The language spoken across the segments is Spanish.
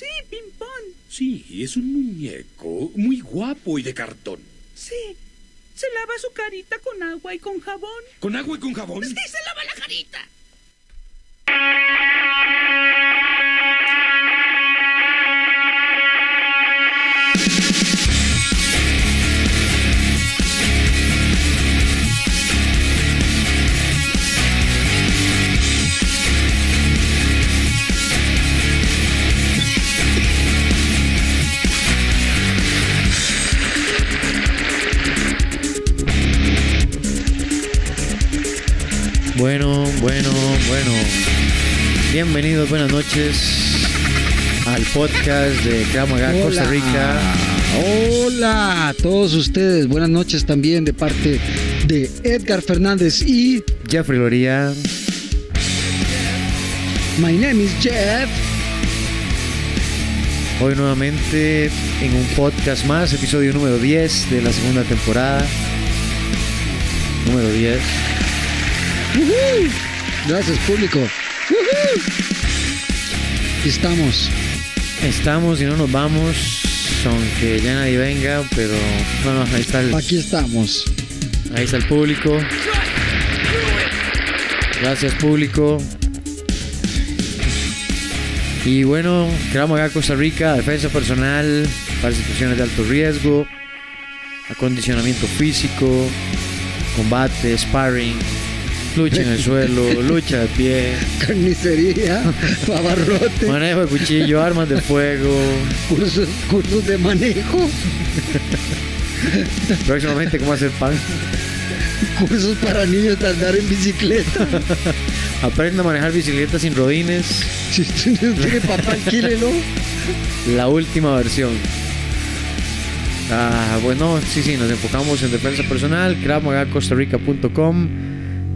Sí, ping-pong. Sí, es un muñeco muy guapo y de cartón. Sí. Se lava su carita con agua y con jabón. ¿Con agua y con jabón? Sí, se lava la carita. Bueno, bueno. Bienvenidos, buenas noches al podcast de Kramaga, Costa Rica. Hola a todos ustedes, buenas noches también de parte de Edgar Fernández y Jeffrey Loría. My name is Jeff. Hoy nuevamente en un podcast más, episodio número 10 de la segunda temporada. Número 10. Ujú. Gracias público. Aquí estamos. Estamos y no nos vamos, aunque ya nadie venga, pero no, no, ahí está el, Aquí estamos. ahí está el público. Gracias público. Y bueno, quedamos acá Costa Rica, defensa personal para situaciones de alto riesgo, acondicionamiento físico, combate, sparring, lucha en el suelo, lucha de pie, Carnicería, abarrote, manejo de cuchillo, armas de fuego. cursos, cursos de manejo, Próximamente cómo hacer pan. cursos para niños de andar en bicicleta. Aprenda a manejar bicicleta sin rodines. Si usted no tiene papá, alquílelo. La última versión. Ah, bueno, sí, sí, nos enfocamos en defensa personal, costarrica.com,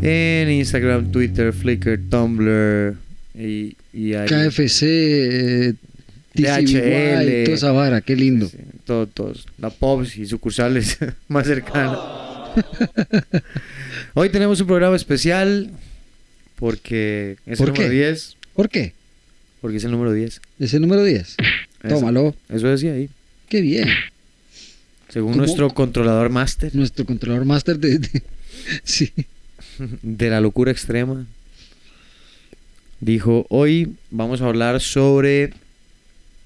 en Instagram, Twitter, Flickr, Tumblr y, y ahí- KFC, eh, DHL. toda esa vara, qué lindo. sí, todo- todos, la POPs y sucursales más cercanas. Hoy tenemos un programa especial porque es ¿Por el número qué? 10. ¿Por qué? Porque es el número 10. Es el número 10. Eso- Tómalo. Eso decía ahí. Qué bien. Según ¿Cómo? nuestro controlador máster Nuestro controlador máster de, de- Sí. De la locura extrema, dijo, hoy vamos a hablar sobre,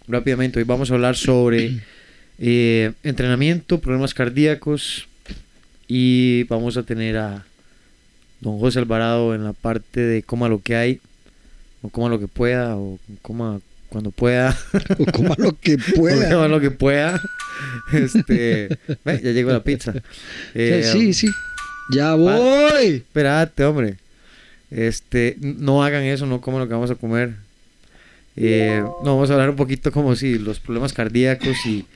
rápidamente, hoy vamos a hablar sobre eh, entrenamiento, problemas cardíacos y vamos a tener a don José Alvarado en la parte de coma lo que hay, o coma lo que pueda, o coma cuando pueda. O coma lo que pueda. Coma lo que pueda. Este, ya llegó la pizza. Eh, sí, sí. Ya voy. Espérate, hombre. Este, no hagan eso, no coman lo que vamos a comer. Eh, no, vamos a hablar un poquito como si los problemas cardíacos y,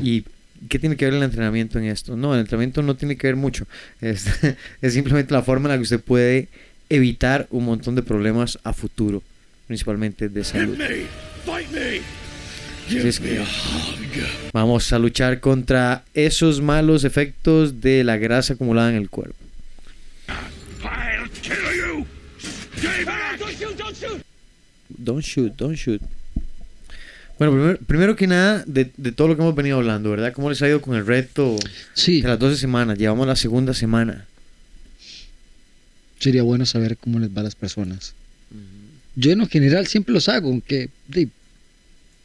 y qué tiene que ver el entrenamiento en esto. No, el entrenamiento no tiene que ver mucho. Es, es simplemente la forma en la que usted puede evitar un montón de problemas a futuro, principalmente de Hit salud. Es que-! Vamos a luchar contra esos malos efectos de la grasa acumulada en el cuerpo. Don't shoot, don't shoot. Bueno, primero, primero que nada, de, de todo lo que hemos venido hablando, ¿verdad? ¿Cómo les ha ido con el reto Sí, de las 12 semanas? Llevamos la segunda semana. sería bueno saber cómo les va a las personas. Yo en lo general siempre los hago, aunque...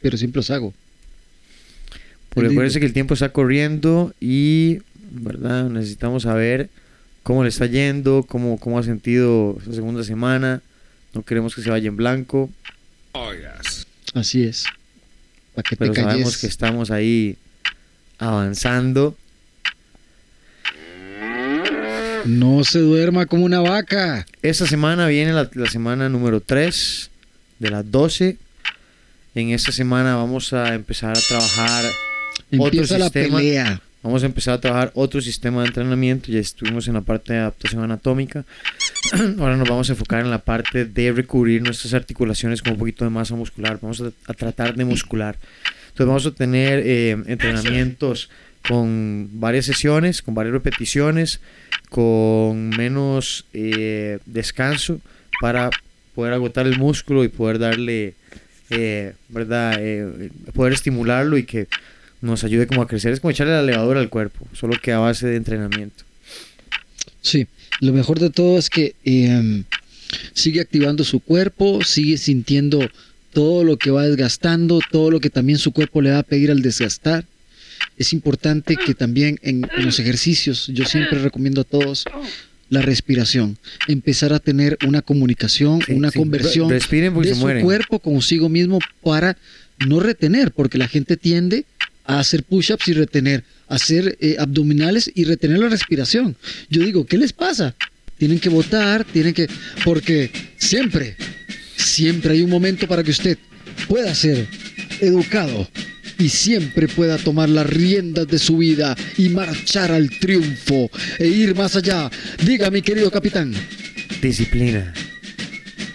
Pero siempre los hago. Porque acuérdense que el tiempo está corriendo y, ¿verdad? Necesitamos saber cómo le está yendo, cómo, cómo ha sentido esa segunda semana. No queremos que se vaya en blanco, Oh, yes. Así es. Que te pero sabemos que estamos ahí avanzando. No se duerma como una vaca. Esta semana viene la, la semana número 3 de las 12. En esta semana vamos a empezar a trabajar, Empieza la sistema. pelea. vamos a empezar a trabajar otro sistema de entrenamiento. Ya estuvimos en la parte de adaptación anatómica. Ahora nos vamos a enfocar en la parte de recubrir nuestras articulaciones con un poquito de masa muscular. Vamos a, a tratar de muscular. Entonces vamos a tener eh, entrenamientos con varias sesiones, con varias repeticiones, con menos eh, descanso para poder agotar el músculo y poder darle eh, ¿verdad? Eh, poder estimularlo y que nos ayude como a crecer. Es como echarle la levadura al cuerpo, solo que a base de entrenamiento. Sí, lo mejor de todo es que eh, sigue activando su cuerpo, sigue sintiendo todo lo que va desgastando, todo lo que también su cuerpo le va a pedir al desgastar. Es importante que también en los ejercicios, yo siempre recomiendo a todos la respiración, empezar a tener una comunicación, Sí, una sí, conversión de su mueren. cuerpo consigo mismo para no retener, porque la gente tiende a hacer push-ups y retener, a hacer eh, abdominales y retener la respiración. Yo digo, ¿qué les pasa? Tienen que votar, tienen que... Porque siempre, siempre hay un momento para que usted pueda ser educado y siempre pueda tomar las riendas de su vida y marchar al triunfo e ir más allá. Diga, mi querido capitán. Disciplina.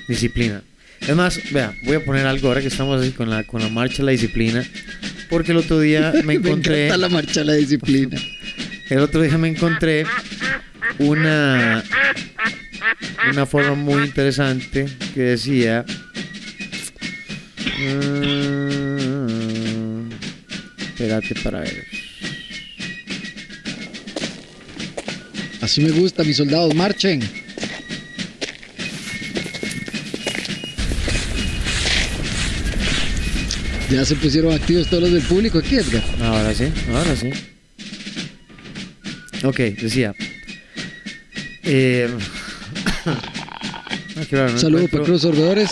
Disciplina. Es más, vea, voy a poner algo ahora que estamos así con la, con la marcha de la disciplina. Porque el otro día me Me encontré. encanta la marcha la disciplina. El otro día me encontré una una forma muy interesante que decía mm, espérate para ver Así me gusta, mis soldados, marchen. Ya se pusieron activos todos los del público aquí, Edgar. ahora sí ahora sí ok decía eh, Saludos para Cruz Sorbedores.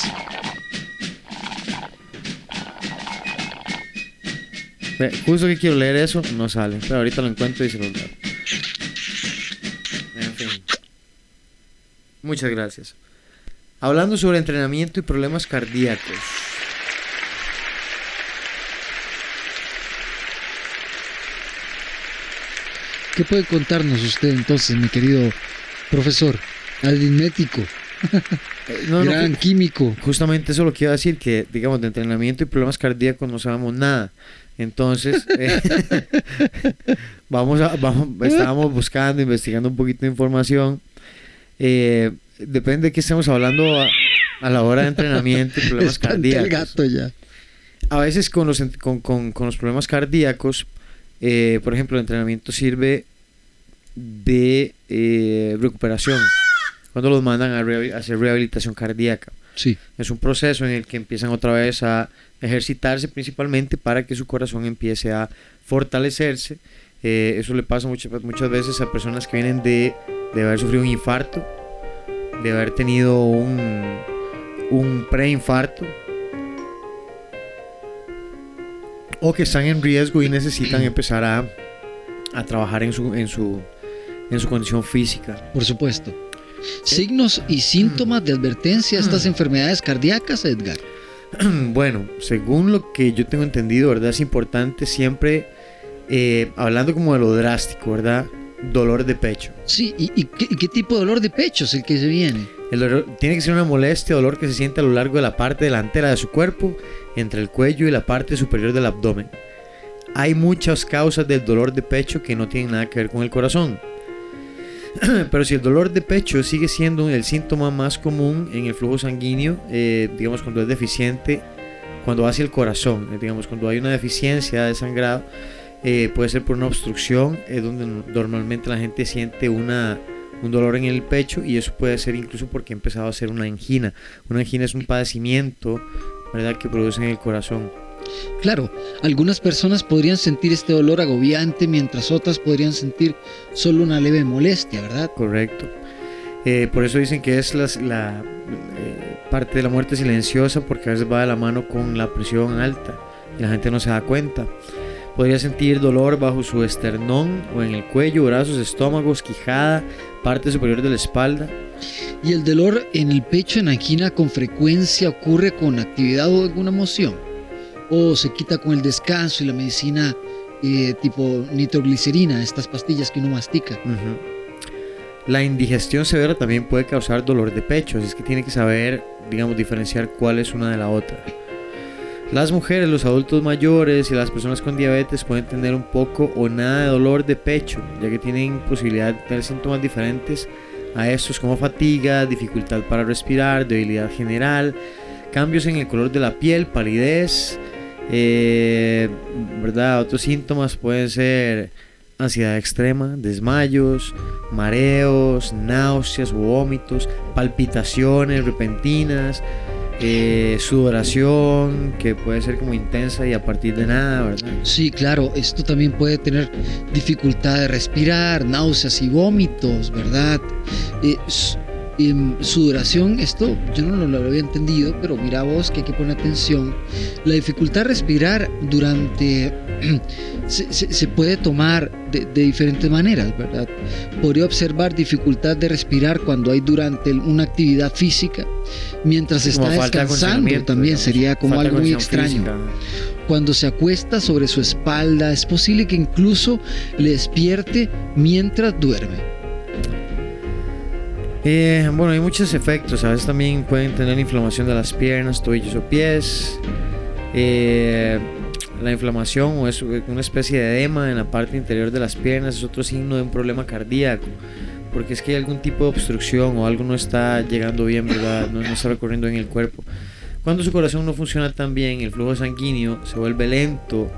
Justo que quiero leer eso, no sale. Pero ahorita lo encuentro y se lo leo. En fin. Muchas gracias. Hablando sobre entrenamiento y problemas cardíacos. ¿Qué puede contarnos usted entonces, mi querido profesor? Aritmético, Eh, no, no, gran ju- químico. justamente eso lo que iba a decir, que digamos de entrenamiento y problemas cardíacos no sabemos nada. Entonces, eh, vamos a, vamos, estábamos buscando, investigando un poquito de información. Eh, depende de qué estemos hablando a, a la hora de entrenamiento y problemas Espanta el cardíacos. gato ya. A veces con los, con, con- con los problemas cardíacos, eh, por ejemplo, el entrenamiento sirve de recuperación. Cuando los mandan a hacer rehabilitación cardíaca. Sí, Es un proceso en el que empiezan otra vez a ejercitarse principalmente para que su corazón empiece a fortalecerse. Eh, eso le pasa muchas, muchas veces a personas que vienen de, de haber sufrido un infarto, de haber tenido un, un preinfarto o que están en riesgo y necesitan empezar a, a trabajar en su, en, su, en su condición física. por supuesto. Signos y síntomas de advertencia a estas enfermedades cardíacas, Edgar. Bueno, según lo que yo tengo entendido, ¿verdad? Es importante siempre, eh, hablando como de lo drástico, ¿verdad? Dolor de pecho. Sí, ¿y, y qué, y qué tipo de dolor de pecho es el que se viene? El dolor tiene que ser una molestia, dolor que se siente a lo largo de la parte delantera de su cuerpo, entre el cuello y la parte superior del abdomen. Hay muchas causas del dolor de pecho que no tienen nada que ver con el corazón. Pero si el dolor de pecho sigue siendo el síntoma más común en el flujo sanguíneo, eh, digamos cuando es deficiente, cuando hacia el corazón, eh, digamos cuando hay una deficiencia de sangrado, eh, puede ser por una obstrucción, es donde no- normalmente la gente siente una, un dolor en el pecho y eso puede ser incluso porque ha empezado a ser una angina. Una angina es un padecimiento, ¿verdad?, que produce en el corazón. Claro, algunas personas podrían sentir este dolor agobiante mientras otras podrían sentir solo una leve molestia, ¿verdad? Correcto. Eh, por eso dicen que es las- la, eh, parte de la muerte silenciosa porque a veces va de la mano con la presión alta y la gente no se da cuenta. Podría sentir dolor bajo su esternón o en el cuello, brazos, estómagos, quijada, parte superior de la espalda. Y el dolor en el pecho en angina con frecuencia ocurre con actividad o alguna emoción. O se quita con el descanso y la medicina eh, tipo nitroglicerina, estas pastillas que uno mastica. Ujú. La indigestión severa también puede causar dolor de pecho, así es que tiene que saber, digamos, diferenciar cuál es una de la otra. Las mujeres, los adultos mayores y las personas con diabetes pueden tener un poco o nada de dolor de pecho, ya que tienen posibilidad de tener síntomas diferentes a estos como fatiga, dificultad para respirar, debilidad general, cambios en el color de la piel, palidez, eh, ¿verdad? Otros síntomas pueden ser ansiedad extrema, desmayos, mareos, náuseas, vómitos, palpitaciones repentinas, eh, sudoración que puede ser como intensa y a partir de nada, ¿verdad? Sí, claro, esto también puede tener dificultad de respirar, náuseas y vómitos, ¿verdad? Eh, em, sudoración, esto yo no lo había entendido, pero mira vos que hay que poner atención. La dificultad de respirar durante... se, se- se puede tomar de, de diferentes maneras, ¿verdad? Podría observar dificultad de respirar cuando hay durante una actividad física, mientras Como está de descansando también digamos. sería como algo muy extraño. física. Cuando se acuesta sobre su espalda, es posible que incluso le despierte mientras duerme. Eh, bueno, hay muchos efectos. A veces también pueden tener inflamación de las piernas, tobillos o pies. Eh, la inflamación o es una especie de edema en la parte interior de las piernas es otro signo de un problema cardíaco. Porque es que hay algún tipo de obstrucción o algo no está llegando bien, ¿verdad? No, no está recorriendo en el cuerpo. Cuando su corazón no funciona tan bien, el flujo sanguíneo se vuelve lento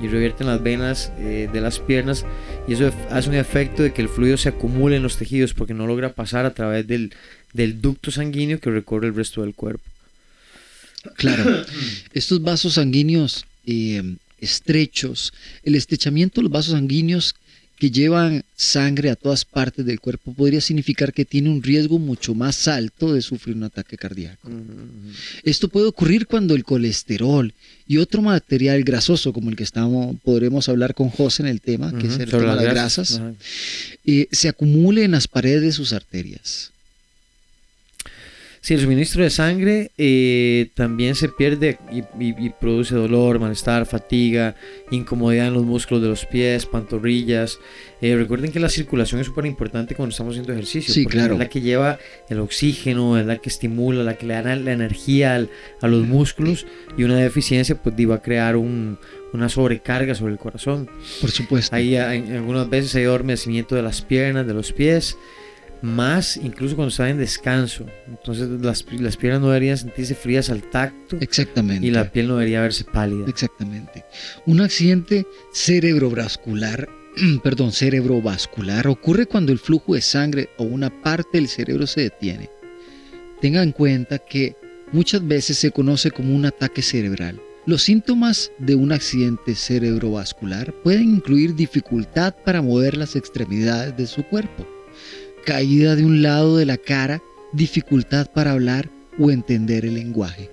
y revierte en las venas eh, de las piernas y eso hace un efecto de que el fluido se acumule en los tejidos porque no logra pasar a través del, del ducto sanguíneo que recorre el resto del cuerpo. Claro, estos vasos sanguíneos eh, estrechos, el estrechamiento de los vasos sanguíneos que llevan sangre a todas partes del cuerpo podría significar que tiene un riesgo mucho más alto de sufrir un ataque cardíaco. Esto puede ocurrir cuando el colesterol y otro material grasoso, como el que estamos, podremos hablar con José en el tema, que es el sobre tema de las grasas. eh, se acumule en las paredes de sus arterias. Sí, el suministro de sangre eh, también se pierde y, y- y produce dolor, malestar, fatiga, incomodidad en los músculos de los pies, pantorrillas. Eh, recuerden que la circulación es súper importante cuando estamos haciendo ejercicio. Sí, porque claro. Es la que lleva el oxígeno, es la que estimula, la que le da la energía al- a los músculos y una deficiencia pues va a crear un- una sobrecarga sobre el corazón. Por supuesto. Ahí algunas veces hay adormecimiento de las piernas, de los pies, más incluso cuando está en descanso. Entonces las, las piernas no deberían sentirse frías al tacto Exactamente. y la piel no debería verse pálida. Exactamente. Un accidente cerebrovascular, perdón, cerebrovascular ocurre cuando el flujo de sangre o una parte del cerebro se detiene. Tenga en cuenta que muchas veces se conoce como un ataque cerebral. Los síntomas de un accidente cerebrovascular pueden incluir dificultad para mover las extremidades de su cuerpo, caída de un lado de la cara, dificultad para hablar o entender el lenguaje.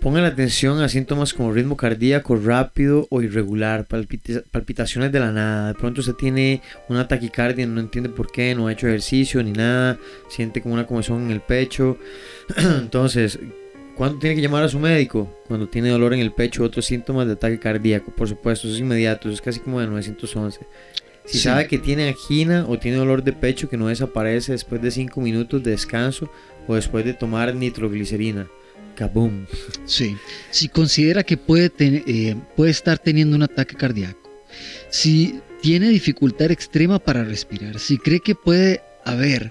Pongan atención a síntomas como ritmo cardíaco rápido o irregular, palpita- palpitaciones de la nada. De pronto usted tiene una taquicardia, no entiende por qué, no ha hecho ejercicio ni nada, siente como una comezón en el pecho. Entonces, ¿cuándo tiene que llamar a su médico? Cuando tiene dolor en el pecho otros síntomas de ataque cardíaco, por supuesto, eso es inmediato, es casi como de 911. Si Sí. sabe que tiene angina o tiene dolor de pecho que no desaparece después de 5 minutos de descanso o después de tomar nitroglicerina, kaboom. Sí. Si considera que puede, ten- eh, puede estar teniendo un ataque cardíaco, si tiene dificultad extrema para respirar, si cree que puede haber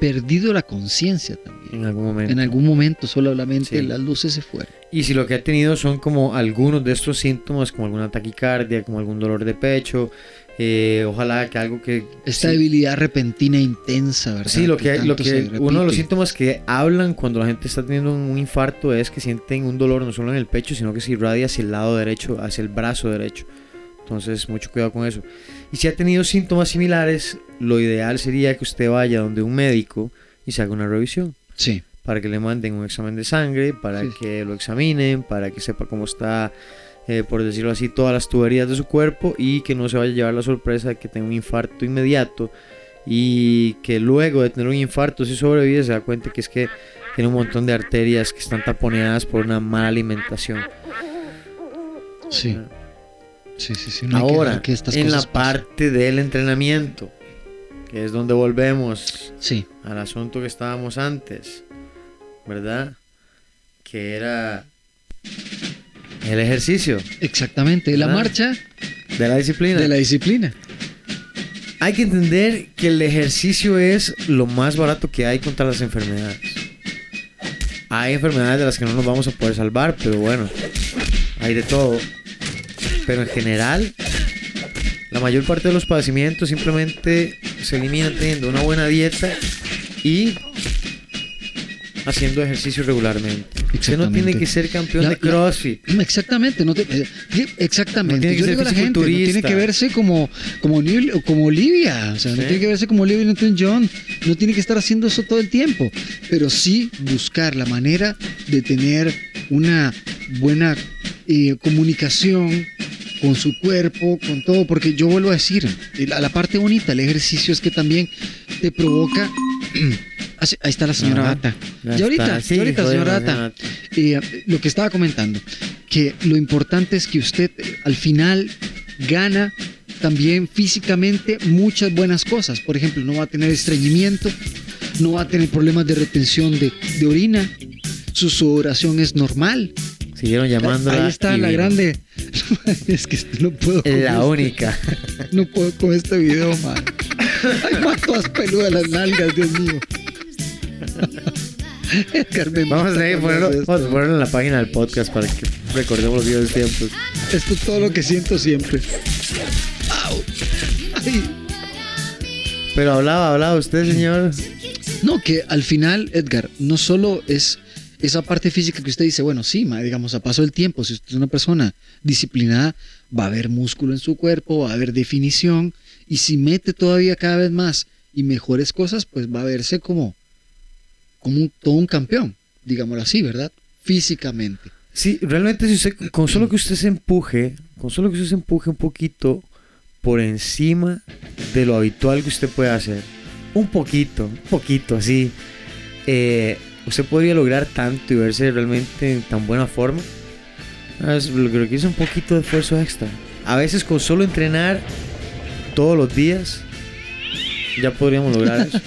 perdido la conciencia también. en algún momento. En algún momento solamente Sí. las luces se fueron. Y si lo que ha tenido son como algunos de estos síntomas, como alguna taquicardia, como algún dolor de pecho, eh, ojalá que algo que... Esta sí, debilidad repentina e intensa, ¿verdad? Sí, lo que, lo que uno de los síntomas que hablan cuando la gente está teniendo un infarto es que sienten un dolor no solo en el pecho, sino que se irradia hacia el lado derecho, hacia el brazo derecho. Entonces, mucho cuidado con eso. Y si ha tenido síntomas similares, lo ideal sería que usted vaya donde un médico y se haga una revisión Sí, para que le manden un examen de sangre, para Sí. que lo examinen, para que sepa cómo está, eh, por decirlo así, todas las tuberías de su cuerpo y que no se vaya a llevar la sorpresa de que tenga un infarto inmediato y que luego de tener un infarto, si sobrevive, se da cuenta que es que tiene un montón de arterias que están taponeadas por una mala alimentación. sí. Sí, sí, sí. no hay que Ahora, que estas en la parte del entrenamiento, que es donde volvemos Sí, al asunto que estábamos antes, ¿verdad? Que era el ejercicio exactamente. La marcha de la disciplina. de la disciplina. Hay que entender que el ejercicio es lo más barato que hay contra las enfermedades. hay enfermedades de las que no nos vamos a poder salvar, pero bueno, hay de todo. Pero en general, la mayor parte de los padecimientos simplemente se eliminan teniendo una buena dieta y haciendo ejercicio regularmente. Usted no tiene que ser campeón La- de la- CrossFit. Exactamente, no te- eh, exactamente. No tiene que Yo ser digo a la gente, no tiene que verse como como, como Olivia, o sea, no tiene que verse como Olivia Newton-John, no tiene que estar haciendo eso todo el tiempo, pero sí buscar la manera de tener una buena eh, comunicación con su cuerpo, con todo, porque yo vuelvo a decir, la, la parte bonita del ejercicio es que también te provoca Ah, Ahí está la señora Ajá. Ata. Ya Ya ahorita, está. Sí, ya ahorita, joder, señora la Ata. señora Eh, lo que estaba comentando, que lo importante es que usted eh, al final gana también físicamente muchas buenas cosas. Por ejemplo, no va a tener estreñimiento, no va a tener problemas de retención de, de orina, su sudoración es normal. Siguieron llamándola. Ahí está la grande. es que no puedo. con La este- única. No puedo con este video, man. Ay, man, todas peludas las nalgas, Dios mío. Edgar, me Vamos a ponerlo, esto. vamos a ponerlo en la página del podcast para que recordemos los viejos tiempos. Esto es todo lo que siento siempre. Ay. Pero hablaba, hablaba usted, señor. No, que al final, Edgar, no solo es esa parte física que usted dice, bueno, sí, ma, digamos, a paso del tiempo, si usted es una persona disciplinada, va a haber músculo en su cuerpo, va a haber definición, y si mete todavía cada vez más y mejores cosas, pues va a verse como, como un- todo un campeón, digámoslo así, ¿verdad? Físicamente. Sí, realmente si usted, con solo que usted se empuje, con solo que usted se empuje un poquito por encima de lo habitual que usted puede hacer, un poquito, un poquito así, eh, usted podría lograr tanto y verse realmente en tan buena forma. Ah, es Lo que requiere es un poquito de esfuerzo extra. A veces con solo entrenar todos los días, ya podríamos lograr eso.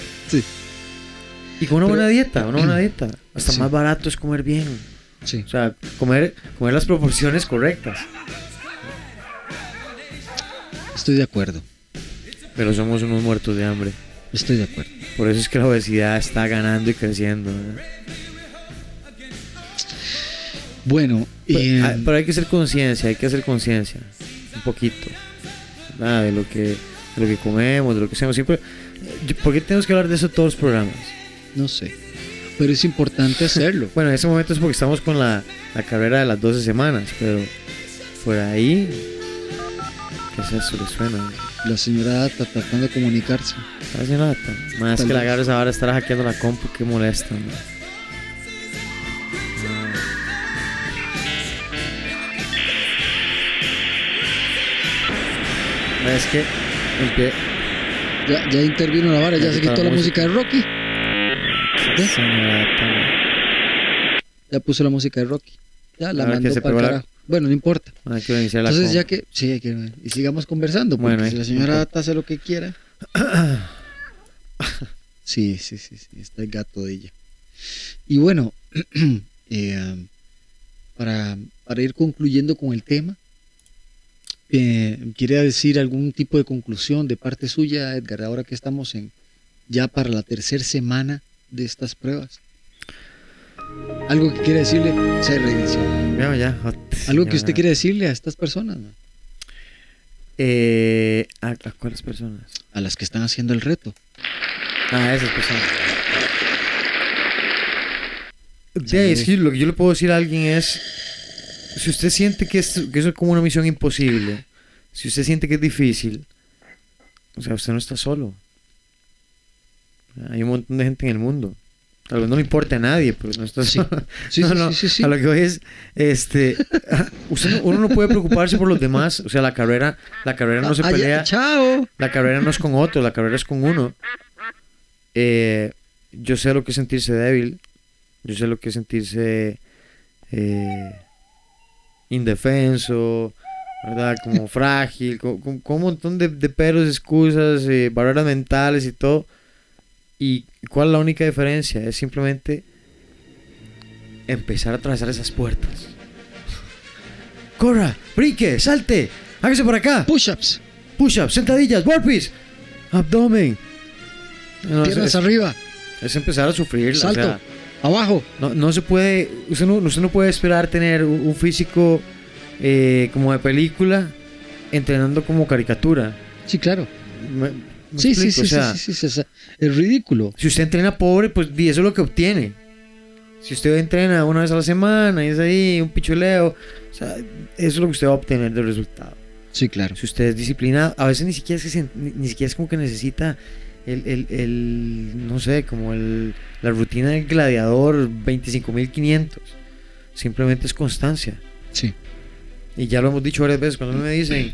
Y con una Pero- buena dieta, una buena dieta. Hasta Sí. más barato es comer bien. Sí. O sea, comer, comer las proporciones correctas. Estoy de acuerdo. Pero somos unos muertos de hambre. Estoy de acuerdo. Por eso es que la obesidad está ganando y creciendo. Bueno, Pero, eh, ah, pero hay que hacer conciencia, hay que hacer conciencia. Un poquito. Nada, de lo que de lo que comemos, de lo que hacemos. Siempre, ¿Por qué tenemos que hablar de eso todos los programas? No sé. Pero es importante hacerlo. Bueno, en ese momento es porque estamos con la, la carrera de las 12 semanas, pero por ahí. ¿Qué es eso? ¿Le suena? La señora está tratando de comunicarse. Está haciendo nada. Más Tal que la vez. agarres ahora estar hackeando la compu, que molesta. ¿no? No. Es que empie- Ya, ya intervino la vara, ya Ya se quitó la la música de Rocky. Señora, tan- Ya puso la música de Rocky. Ya la que mandó para la- carajo. Bueno, no importa. Ah, quiero iniciar la Entonces, ya que. Sí, hay que. Y sigamos conversando. Porque Bueno, si la señora no Ata hace lo que quiera. Sí, sí, sí, sí. Está el gato de ella. Y bueno, eh, para, para ir concluyendo con el tema, eh, ¿quiere decir algún tipo de conclusión de parte suya, Edgar, ahora que estamos en ya para la tercera semana de estas pruebas? Algo que quiere decirle, se reinició. Ya, ya. Algo que usted quiere decirle a estas personas, ¿no? Eh, ¿a, a cuáles personas? a las que están haciendo el reto. Ah, esas personas. De, lo que yo le puedo decir a alguien es, si usted siente que, es, que eso es como una misión imposible, si usted siente que es difícil, o sea, usted no está solo. Hay un montón de gente en el mundo. Tal vez no le importe a nadie, pero no está Sí. no, no. A lo que voy es, este, usted uno no puede preocuparse por los demás. O sea, la carrera, la carrera no se Ah, pelea. chao. La carrera no es con otro, la carrera es con uno. Eh, yo sé lo que es sentirse débil. Yo sé lo que es sentirse eh, indefenso, ¿verdad? Como frágil, con, con- con un montón de, de peros, excusas, eh, barreras mentales y todo. ¿Y cuál es la única diferencia? Es simplemente empezar a atravesar esas puertas. ¡Corra! ¡Brinque! ¡Salte! ¡Hágase por acá! Push-ups, Push-ups, sentadillas, burpees, abdomen. No, es, piernas es- arriba. es empezar a sufrir. Salto. O sea, Abajo. No, no se puede, usted no, usted no puede esperar tener un, un físico eh, como de película entrenando como caricatura. Sí, claro. Me Sí, sí, sí, sí, Es ridículo. Si usted entrena pobre, pues di, eso es lo que obtiene. Si usted entrena una vez a la semana y es ahí un pichuleo, o sea, eso es lo que usted va a obtener del resultado. Sí, claro. Si usted es disciplinado, a veces ni siquiera es, que se- ni, ni siquiera es como que necesita el, el- el, no sé, como el, la rutina del gladiador 25.500. Simplemente es constancia. Sí. Y ya lo hemos dicho varias veces, cuando me dicen,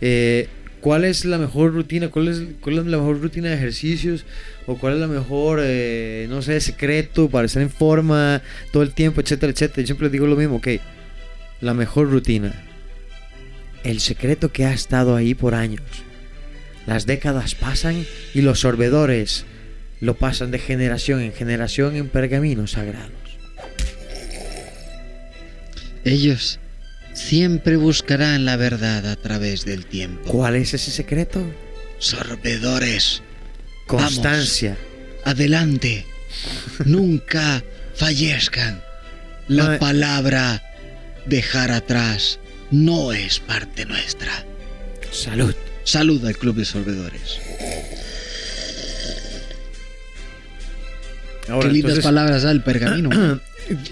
eh, ¿cuál es la mejor rutina? ¿Cuál es, ¿Cuál es la mejor rutina de ejercicios? ¿O cuál es la mejor, eh, no sé, secreto para estar en forma todo el tiempo, etcétera, etcétera? Yo siempre digo lo mismo, ok, la mejor rutina. El secreto que ha estado ahí por años. Las décadas pasan y los sorbedores lo pasan de generación en generación en pergaminos sagrados. Ellos siempre buscarán la verdad a través del tiempo. ¿Cuál es ese secreto? Sorbedores. Constancia. Adelante. Nunca fallezcan. La palabra dejar atrás no es parte nuestra. Salud. Salud al Club de Sorbedores. Ahora, Qué lindas entonces, palabras al pergamino.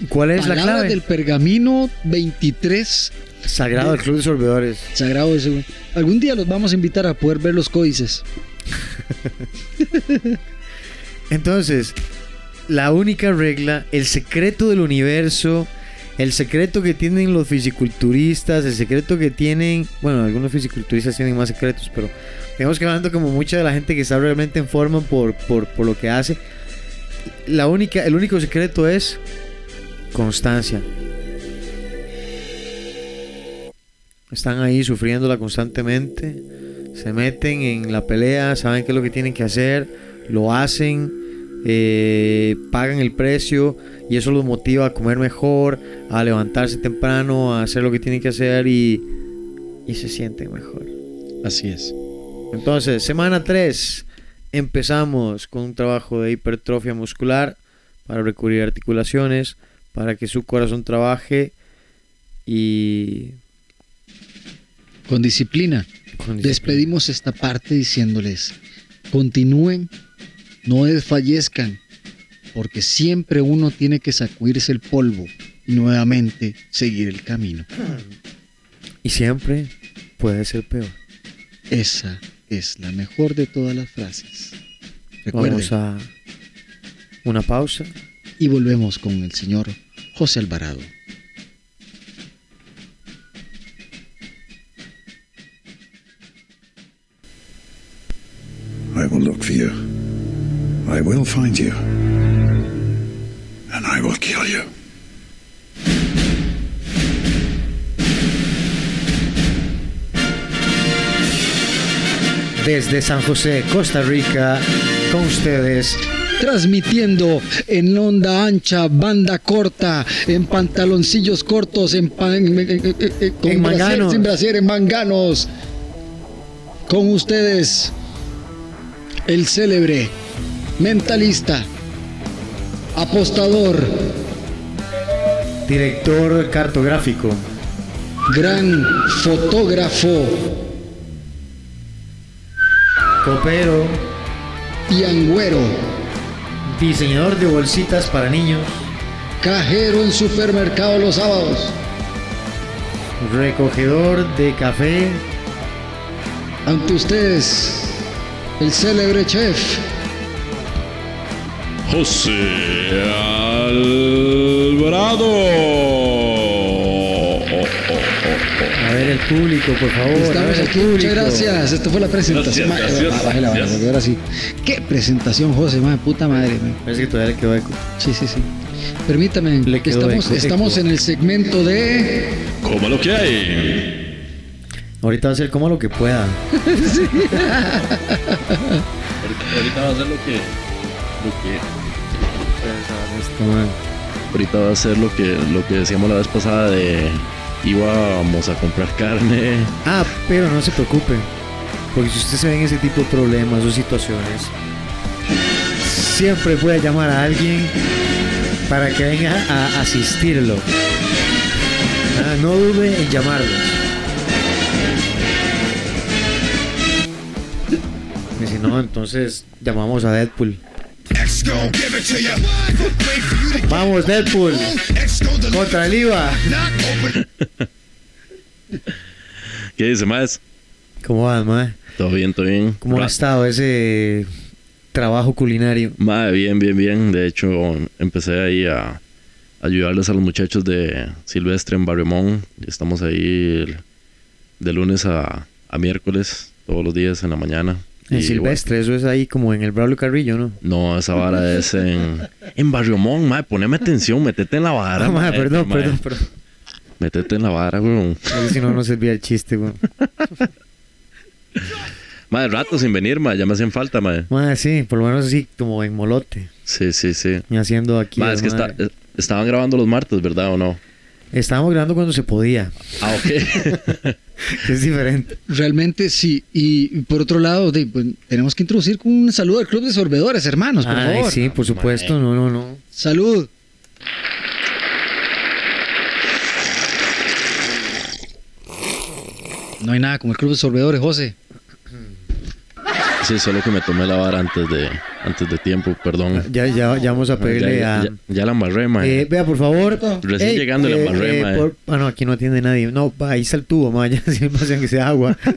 ¿Cuál es la clave? del pergamino 23 Sagrado del Club de Sorbedores. sagrado según- Algún día los vamos a invitar a poder ver los códices. Entonces, la única regla, el secreto del universo, el secreto que tienen los fisiculturistas, el secreto que tienen, bueno, algunos fisiculturistas tienen más secretos, pero digamos que hablando como mucha de la gente que está realmente en forma por, por, por lo que hace, la única, el único secreto es constancia. Están ahí sufriéndola constantemente, se meten en la pelea, saben qué es lo que tienen que hacer, lo hacen, eh, pagan el precio y eso los motiva a comer mejor, a levantarse temprano, a hacer lo que tienen que hacer y, y se sienten mejor. Así es. Entonces, semana 3, empezamos con un trabajo de hipertrofia muscular para recubrir articulaciones, para que su corazón trabaje y... Con disciplina. con disciplina. Despedimos esta parte diciéndoles, continúen, no desfallezcan, porque siempre uno tiene que sacudirse el polvo y nuevamente seguir el camino. Y siempre puede ser peor. Esa es la mejor de todas las frases. Recuerden, Vamos a una pausa. y volvemos con el señor José Alvarado. I will look for you. I will find you. And I will kill you. Desde San José, Costa Rica, con ustedes, Transmitiendo en onda ancha, banda corta, en pantaloncillos cortos, en, pan, en, en- en- en- con En brasier, manganos. sin brasier, en manganos. Con ustedes, el célebre, mentalista, apostador, director cartográfico, gran fotógrafo copero, y angüero, diseñador de bolsitas para niños, cajero en supermercado los sábados. recogedor de café, Ante ustedes, el célebre chef, José Alvarado. Público, por favor. ver Estamos aquí, muchas gracias. Esta fue la presentación. Gracias, Ma- gracias, ah, bájela, bájela, gracias. porque ahora sí. Qué presentación, José, madre, puta madre. man. Parece que todavía le quedó eco. Sí, sí, sí. Permítame, Le quedó estamos, eco, estamos eco. en el segmento de. Como lo que hay. Ahorita va a hacer como lo que pueda. Ahorita va a ser lo que. Lo que Toma. ahorita va a ser lo que, lo que decíamos la vez pasada de. Íbamos a comprar carne. Ah, pero no se preocupe. Porque si usted se ve en ese tipo de problemas o situaciones, siempre puede llamar a alguien para que venga a asistirlo. Ah, no dude en llamarlos. Y si no, entonces llamamos a Deadpool. Vamos, Deadpool. Contra el IVA. ¿Qué dice más? ¿Cómo vas, mae? Todo bien, todo bien. ¿Cómo ha estado ese trabajo culinario? Mae, bien, bien, bien. De hecho, empecé ahí a ayudarles a los muchachos de Silvestre en Barrio Mon. Estamos ahí de lunes a, a miércoles, todos los días en la mañana. En Y, Silvestre, eso es ahí como en el Braulio Carrillo, ¿no? no, esa vara es en, en Barrio Mon, mae. Poneme atención, métete en la vara. Ah, mae, mae, perdón, perdón, perdón. Métete en la vara, weón. Si no, no servía el chiste, güey. Mae, rato sin venir, mae. Ya me hacían falta, mae. Mae, sí, por lo menos así, como en Molote. Sí, sí, sí. Y haciendo aquí. Mae, es que madre. está- estaban grabando los martes, ¿verdad o no? Estábamos grabando cuando se podía, Ah, ok. es diferente. Realmente sí. Y por otro lado, de, pues, tenemos que introducir con un saludo al Club de Sorbedores, hermanos, por Ay, favor. sí, por supuesto, no, no, no. Salud. No hay nada como el Club de Sorbedores, José. Sí, solo que me tomé la vara antes de, antes de tiempo, perdón. Ya, ya, ya vamos a pedirle ya, a... ya- ya la embarré, mae. Eh, vea, por favor. Recién Ey, llegando le embarré, mae. por- Ah, no, aquí no atiende nadie. No, ahí está el tubo, ma. Ya siempre hacían que sea agua.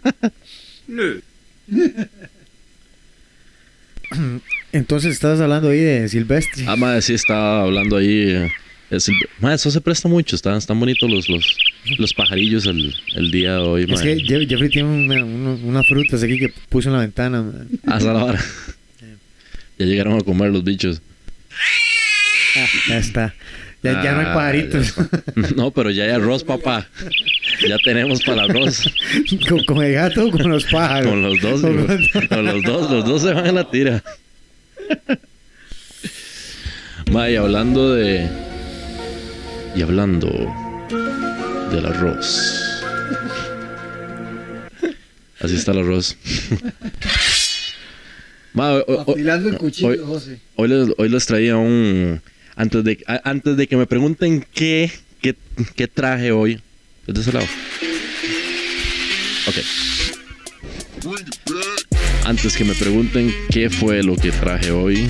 Entonces, estabas hablando ahí de Silvestre. Ah, mae, sí estaba hablando ahí. eh, es el- mae, eso se presta mucho. Están, están bonitos los, los, los pajarillos el, el día de hoy, es mae. que Je- Jeffrey tiene una, una, unas frutas aquí que puso en la ventana. ma. Ah, la vara. Ya llegaron a comer los bichos. Ah, ya está. Ya, ya no hay Ah, pajaritos. No, pero ya hay arroz, papá. Ya tenemos para el arroz. con, con el gato o con los pájaros. Con los dos, Con los- con los dos, los dos se van a la tira. Ma, y hablando de. Y hablando del arroz. Así está el arroz. Ma, hoy, hoy- Afilando el cuchillo, hoy- José. hoy les, hoy les traía un. Antes de, a- antes de que me pregunten qué, qué, qué traje hoy. ¿Es de ese lado? Ok. Antes que me pregunten qué fue lo que traje hoy.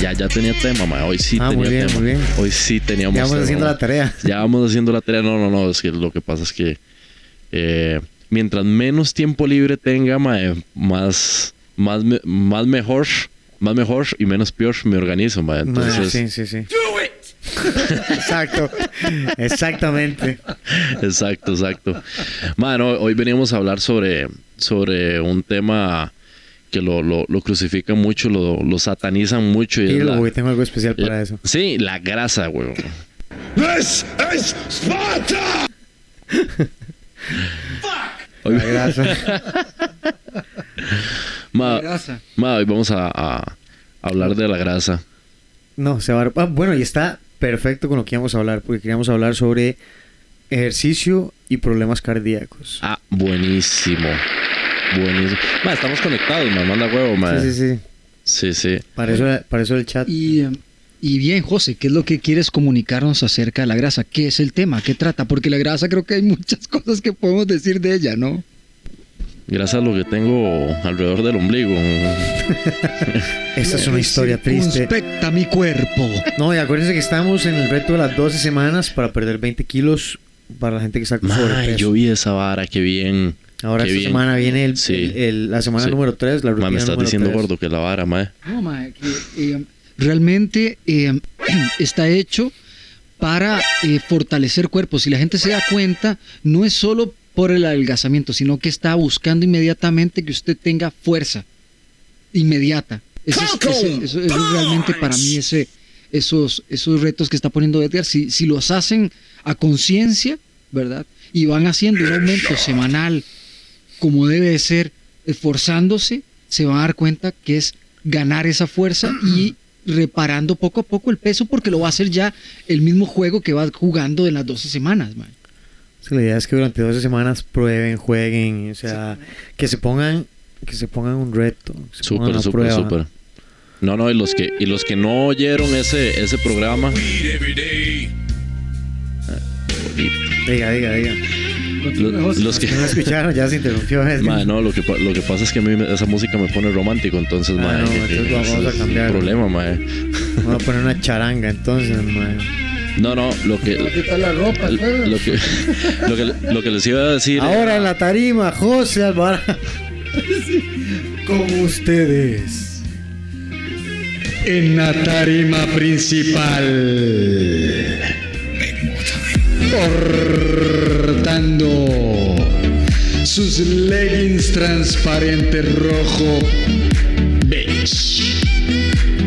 Ya, ya tenía tema, ma. Hoy sí Ah, tenía muy bien, tema. muy bien. Hoy sí teníamos Ya vamos tema, haciendo ma. la tarea. Ya vamos haciendo la tarea. No, no, no. Es que lo que pasa es que eh, mientras menos tiempo libre tenga, mae, más, más, me- más mejor, más mejor y menos peor me organizo, mae. Ma, Entonces, sí, sí, sí. Exacto. Exactamente. exacto, exacto. Mano, hoy veníamos a hablar sobre, sobre un tema que lo, lo, lo crucifican mucho, lo, lo satanizan mucho. Y es Dilo, la- güey, tengo algo especial para eh, eso. Sí, la grasa, güey. This is Sparta! Hoy, La grasa. ma- Grasa. ma, hoy vamos a, a hablar de la grasa. No, se va a... ah, bueno, y está perfecto con lo que íbamos a hablar, porque queríamos hablar sobre ejercicio y problemas cardíacos. Ah, buenísimo. Buenísimo. Ma, estamos conectados, ma. Manda huevo, ma. Sí, sí, sí. Sí, sí. Para eso, para eso el chat. Y, y bien, José, ¿qué es lo que quieres comunicarnos acerca de la grasa? ¿Qué es el tema? ¿Qué trata? Porque la grasa creo que hay muchas cosas que podemos decir de ella, ¿no? Gracias a lo que tengo alrededor del ombligo. Esta es una historia triste. Inspecta mi cuerpo. No, y acuérdense que estamos en el reto de las 12 semanas para perder 20 kilos para la gente que está con sobrepeso. yo vi esa vara, qué bien. Ahora qué esta bien. semana viene el, Sí. el- el- la semana Sí. número 3, la rutina Ma, me estás número diciendo gordo que la vara, ma. No, ma, que, eh, realmente eh, está hecho para eh, fortalecer cuerpos. Si la gente se da cuenta, no es solo por el adelgazamiento, sino que está buscando inmediatamente que usted tenga fuerza inmediata. Eso es, ese- eso- eso es realmente para mí ese, esos, esos retos que está poniendo Edgar. Si, si los hacen a conciencia, ¿verdad? Y van haciendo un aumento semanal como debe de ser, esforzándose, se van a dar cuenta que es ganar esa fuerza y reparando poco a poco el peso porque lo va a hacer ya el mismo juego que va jugando en las 12 semanas, man. Sí, la idea es que durante 12 semanas prueben, jueguen, o sea, que se pongan que se pongan un reto, que se pongan súper, prueba. súper. No, no, y los que, y los que no oyeron ese, ese programa. Diga, diga, diga. Los, los que. No escucharon, ya se interrumpió. es Ma, no, lo que, lo que pasa es que a mí esa música me pone romántico, entonces, Ah, ma, no, entonces que- vamos a es cambiar. problema, ma. Vamos a poner una charanga entonces, mae. No, no, lo que, la ropa, lo que, lo que, lo que les iba a decir. Ahora en la tarima, José Alvarado. Con ustedes. En la tarima principal. Portando sus leggings transparente rojo beige.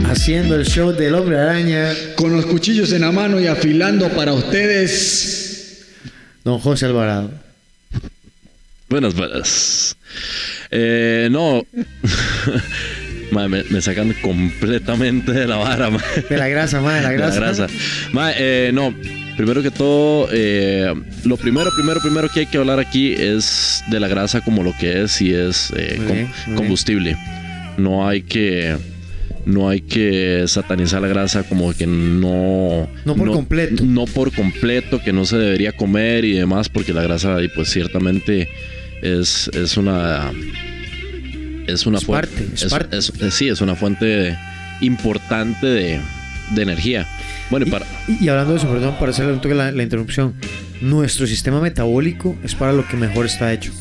Haciendo el show del hombre araña. Con los cuchillos en la mano y afilando para ustedes. Don José Alvarado. Buenas, buenas. Eh, no. Me, me sacan completamente de la vara. De la grasa, mae, de la De grasa. La grasa. Ma, eh, no, primero que todo, eh, lo primero, primero, primero que hay que hablar aquí es de la grasa como lo que es y es eh, com- combustible. No hay que no hay que satanizar la grasa como que no No por completo. no por completo que no se debería comer y demás porque la grasa y pues ciertamente es, es una es una Es fuente parte, es parte. es- es- sí es una fuente importante de, de energía bueno y para Y, y hablando de eso, perdón, para hacerle un toque la, la interrupción. Nuestro sistema metabólico es para lo que mejor está hecho.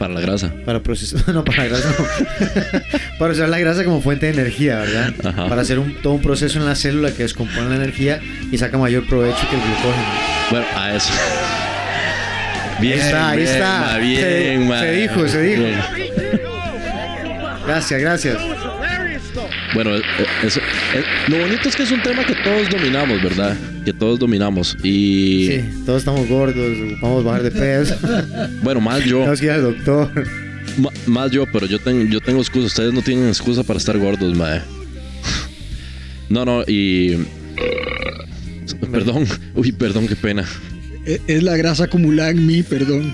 Para la grasa Para procesar, no, para la grasa no. para usar la grasa como fuente de energía, ¿verdad? Ajá. Para hacer un, todo un proceso en la célula que descompone la energía y saca mayor provecho que el glucógeno. bueno a eso bien Ahí está, ahí está. ma, bien, Se- ma. se dijo, se dijo. Bien. Gracias, gracias. Bueno, eh, eh, eso- eh, lo bonito es que es un tema que todos dominamos, ¿verdad? Que todos dominamos. Y Sí, todos estamos gordos, vamos a bajar de peso. bueno, más yo, Tenemos que ir al doctor. ma- más yo, pero yo, tengo yo tengo excusa. Ustedes no tienen excusa para estar gordos, mae. No, no, y. Perdón, uy, perdón, qué pena. E- Es la grasa acumulada en mí, perdón.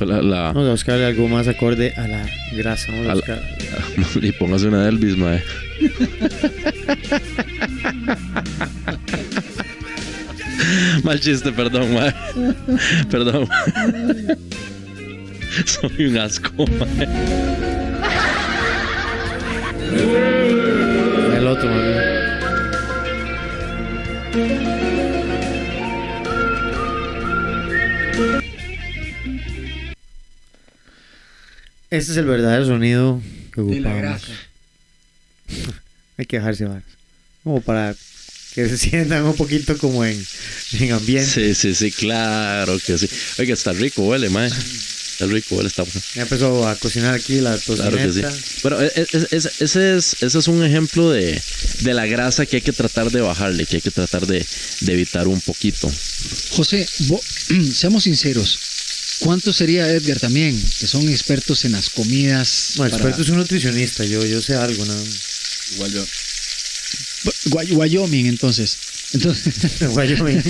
La, la- Vamos a buscarle algo más acorde a la grasa. Vamos a Al- buscar. y póngase una de Elvis, mae. Mal chiste, perdón, mae. Perdón. Soy un asco, mae. El otro, más. Este es el verdadero sonido que la ocupamos. grasa. Hay que dejarse varas. Como para que se sientan un poquito como en, en ambiente. Sí, sí, sí, claro que sí. Oiga, está rico, huele, mae. Está rico, huele, está bueno. Ya empezó a cocinar aquí la Claro que sí. tocineta. Bueno, e- e- e- ese, es, ese es un ejemplo de, de la grasa que hay que tratar de bajarle, que hay que tratar de, de evitar un poquito. José, vo- seamos sinceros. ¿Cuánto sería Edgar también? Que son expertos en las comidas. Bueno, para- experto es un nutricionista, yo, yo sé algo, ¿no? Igual yo. Wyoming, entonces. Entonces, Wyoming,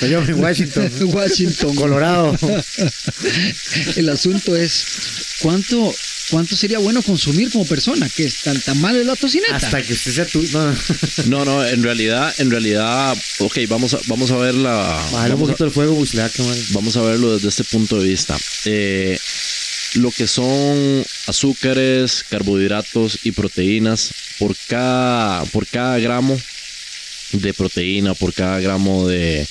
Wyoming, Washington, Washington. Colorado. El asunto es cuánto cuánto sería bueno consumir como persona, que es tan, tan malo es la tocineta. Hasta que usted sea tú. No, no. En realidad, en realidad, ok, vamos a, vamos a ver la. Un Vamos a, el fuego, vamos a verlo desde este punto de vista. Eh, lo que son azúcares, carbohidratos y proteínas por cada, por cada gramo de proteína, por cada gramo de,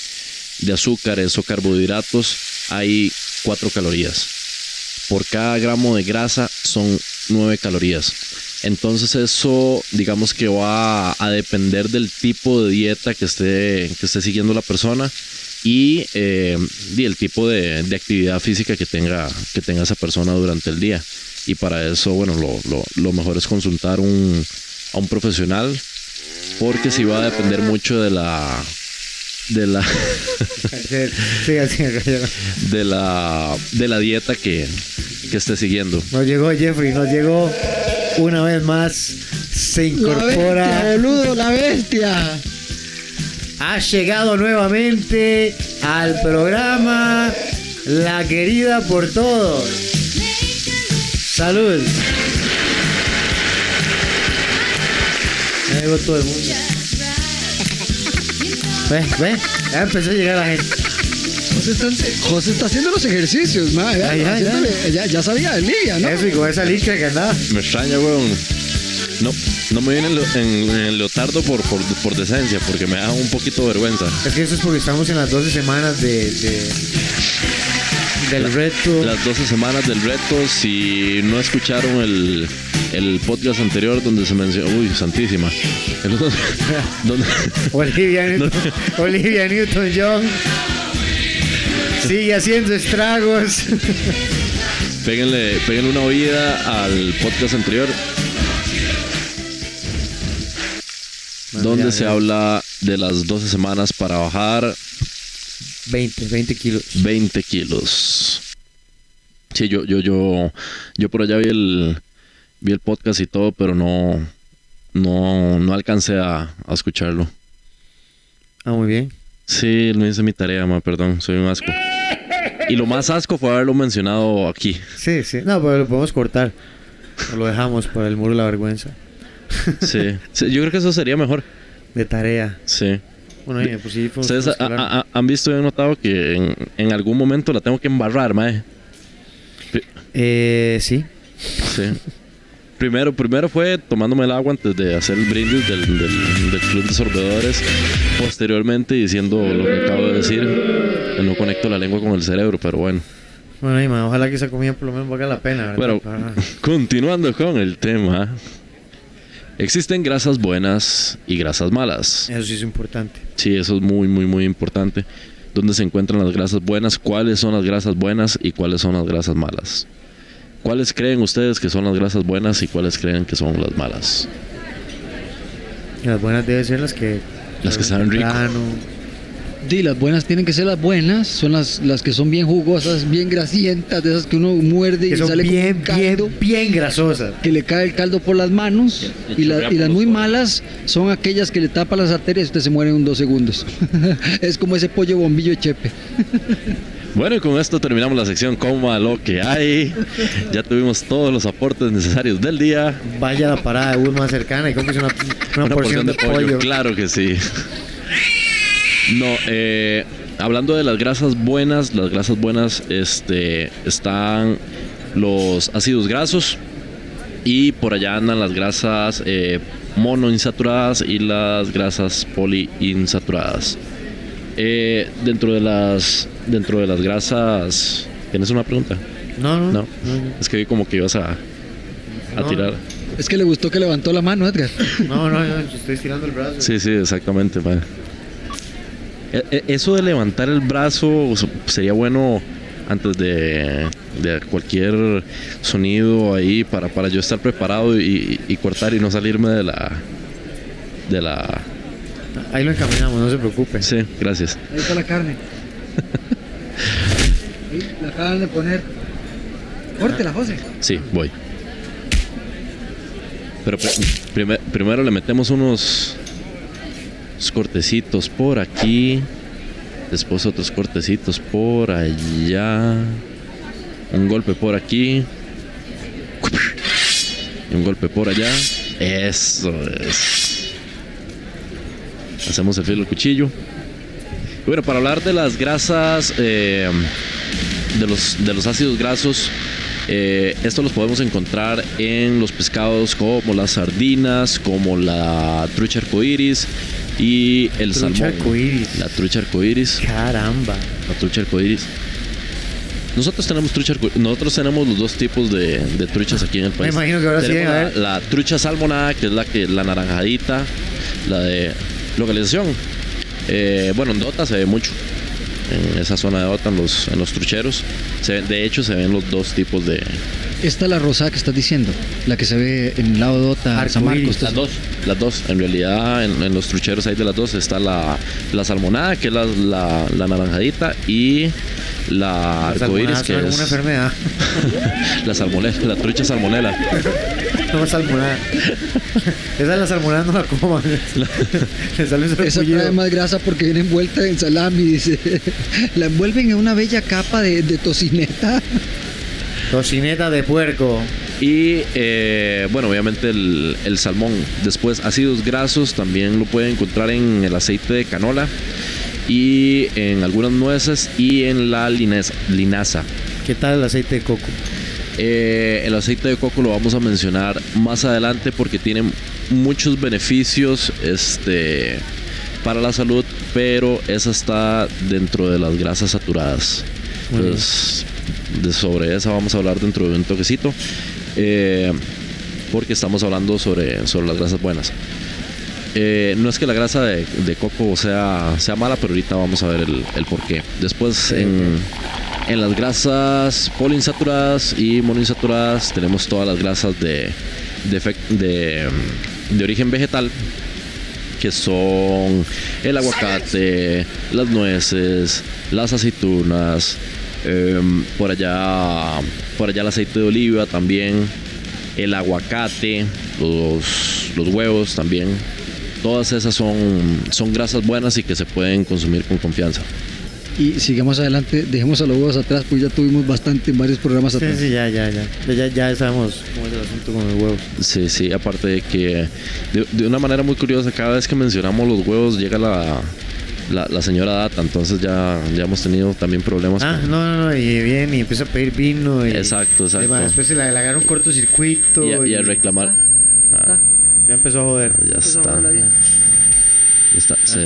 de azúcares o carbohidratos, hay 4 calorías. Por cada gramo de grasa son 9 calorías. Entonces eso, digamos que va a depender del tipo de dieta que esté, que esté siguiendo la persona y, eh, el tipo de, de actividad física que tenga, que tenga esa persona durante el día. Y para eso, bueno, lo, lo- lo mejor es consultar un, a un profesional porque si va a depender mucho de la de la de la de la dieta que, que esté siguiendo. Nos llegó Jeffrey, nos llegó una vez más. Se la bestia, incorpora. boludo, la bestia. Ha llegado nuevamente al programa La querida por todos. Salud. Ya llegó todo el mundo. Ve, ve, ya empezó a llegar la gente. José está, José está haciendo los ejercicios, ma, ya, Ya, ya, haciéndole- ya, ya sabía de Lidia, ¿no? Eso y con esa licra que andaba. Me extraña, weón. No, no me viene en, lo- en- en el leotardo por, por, por decencia, porque me da un poquito de vergüenza. Es que eso es porque estamos en las 12 semanas de, de- del reto. Las 12 semanas del reto, si no escucharon el, el podcast anterior donde se mencionó, uy, santísima, El otro- donde, Olivia Newton, Olivia Newton John sigue haciendo estragos. péguenle, péguenle una oída al podcast anterior donde se habla de las 12 semanas para bajar 20, 20 kilos. 20 kilos. Sí, yo, yo, yo, yo por allá vi el, vi el podcast y todo, pero no, no, no alcancé a, a escucharlo. Ah, muy bien. Sí, no hice mi tarea, ma, perdón, soy un asco. Y lo más asco fue haberlo mencionado aquí. Sí, sí. No, pero lo podemos cortar. O lo dejamos para el muro de la vergüenza. Sí, Sí, yo creo que eso sería mejor. De tarea. Sí. Bueno, oye, pues sí, fue Ustedes ha- ha- ha- han visto y han notado que en, en algún momento la tengo que embarrar, mae. Eh, sí. Sí. Primero, primero fue tomándome el agua antes de hacer el brindis del, del, del club de sorbedores. Posteriormente diciendo lo que acabo de decir. No conecto la lengua con el cerebro, pero bueno. Bueno, y, ma, ojalá que esa comida por lo menos valga la pena, ¿verdad? Bueno, Para- continuando con el tema. Existen grasas buenas y grasas malas. Eso sí es importante. Sí, eso es muy, muy, muy importante. ¿Dónde se encuentran las grasas buenas? ¿Cuáles son las grasas buenas y cuáles son las grasas malas? ¿Cuáles creen ustedes que son las grasas buenas y cuáles creen que son las malas? Las buenas deben ser las que... Las que saben rico. Sí, las buenas tienen que ser las buenas, son las, las que son bien jugosas, bien grasientas, de esas que uno muerde y Que son sale bien, un caldo, bien, bien grasosas. que le cae el caldo por las manos. Y- la- y las muy malas son aquellas que le tapan las arterias y usted se muere en dos segundos. es como ese pollo bombillo de chepe. Bueno, y con esto terminamos la sección Coma lo que hay. Ya tuvimos todos los aportes necesarios del día. Vaya a la parada de bus más cercana y cómprese una, una, Una porción, de, pollo. Claro que sí. No, eh, hablando de las grasas buenas, las grasas buenas este, están los ácidos grasos y por allá andan las grasas eh, monoinsaturadas y las grasas poliinsaturadas. Eh, dentro de las dentro de las grasas, ¿tienes una pregunta? No, no. Es que vi como que ibas a, a No. tirar. Es que le gustó que levantó la mano, Edgar. No, no, no, estoy estirando el brazo. Sí, sí, exactamente. pa. E- e- Eso de levantar el brazo sería bueno antes de, de cualquier sonido ahí para, para yo estar preparado y, y cortar y no salirme de la... De la... Ahí lo encaminamos, no se preocupe. Sí, gracias. Ahí está la carne. Ahí la acaban de poner. Córtela, José. Sí, voy. Pero pri- prime- primero le metemos unos, cortecitos por aquí. Después otros cortecitos por allá. Un golpe por aquí. Y un golpe por allá. Eso es. Hacemos el filo del cuchillo. Bueno, para hablar de las grasas, eh, de, los, ácidos grasos, eh, estos los podemos encontrar en los pescados como las sardinas, como la trucha arcoíris y el Trucha salmón. arcoíris. La trucha arcoíris. Caramba. La trucha arcoíris. Nosotros tenemos trucha arco- nosotros tenemos los dos tipos de, de truchas aquí en el país. imagino que ahora sí Tenemos la, la trucha salmonada, que es la que la naranjadita, la de localización. Eh, bueno, en Dota se ve mucho. En esa zona de Dota, en los, en los trucheros. Se de hecho, se ven los dos tipos de. Esta es la rosada que estás diciendo, la que se ve en el lado de Ota, San. Marcos. Las dos. Las dos. En realidad, en, en los trucheros hay de las dos. Está la, la salmonada, que es la, la, la naranjadita, y la Las arcoíris, que es una enfermedad. la salmonela, la trucha salmonela. No salmonada. Esa es la salmonada, no la coman. Le sale un Esa trae más grasa porque viene envuelta en salami, dice. La envuelven en una bella capa de, de tocineta. Tocineta de puerco. Y eh, bueno, obviamente el, el salmón. Después ácidos grasos también lo pueden encontrar en el aceite de canola y en algunas nueces y en la linaza. ¿Qué tal el aceite de coco? Eh, el aceite de coco lo vamos a mencionar más adelante porque tiene muchos beneficios este, para la salud, pero esa está dentro de las grasas saturadas. Muy bien. De sobre esa vamos a hablar dentro de un toquecito, eh, porque estamos hablando sobre, sobre las grasas buenas. Eh, no es que la grasa de, de coco sea, sea mala, pero ahorita vamos a ver el, el por qué. Después en, en las grasas poliinsaturadas y monoinsaturadas tenemos todas las grasas de, de, de, de origen vegetal, que son el aguacate, las nueces, las aceitunas, em, por allá, por allá el aceite de oliva también, el aguacate, los, los huevos también. Todas esas son, son grasas buenas y que se pueden consumir con confianza. Y sigamos adelante, dejemos a los huevos atrás, pues ya tuvimos bastante en varios programas Sí, atrás. sí, ya, ya, ya. Ya, ya sabemos cómo es el asunto con el huevo. Sí, sí, aparte de que de, de una manera muy curiosa, cada vez que mencionamos los huevos llega la, la, la señora Data, entonces ya, ya hemos tenido también problemas. Ah, con- no, no, no, y viene y empieza a pedir vino. Y, Exacto, exacto. y, bueno, después se le, le agarra un cortocircuito. y, a, y a reclamar. Ah, Ya empezó a joder. ya Empezó a está. ya está, Ah, sí.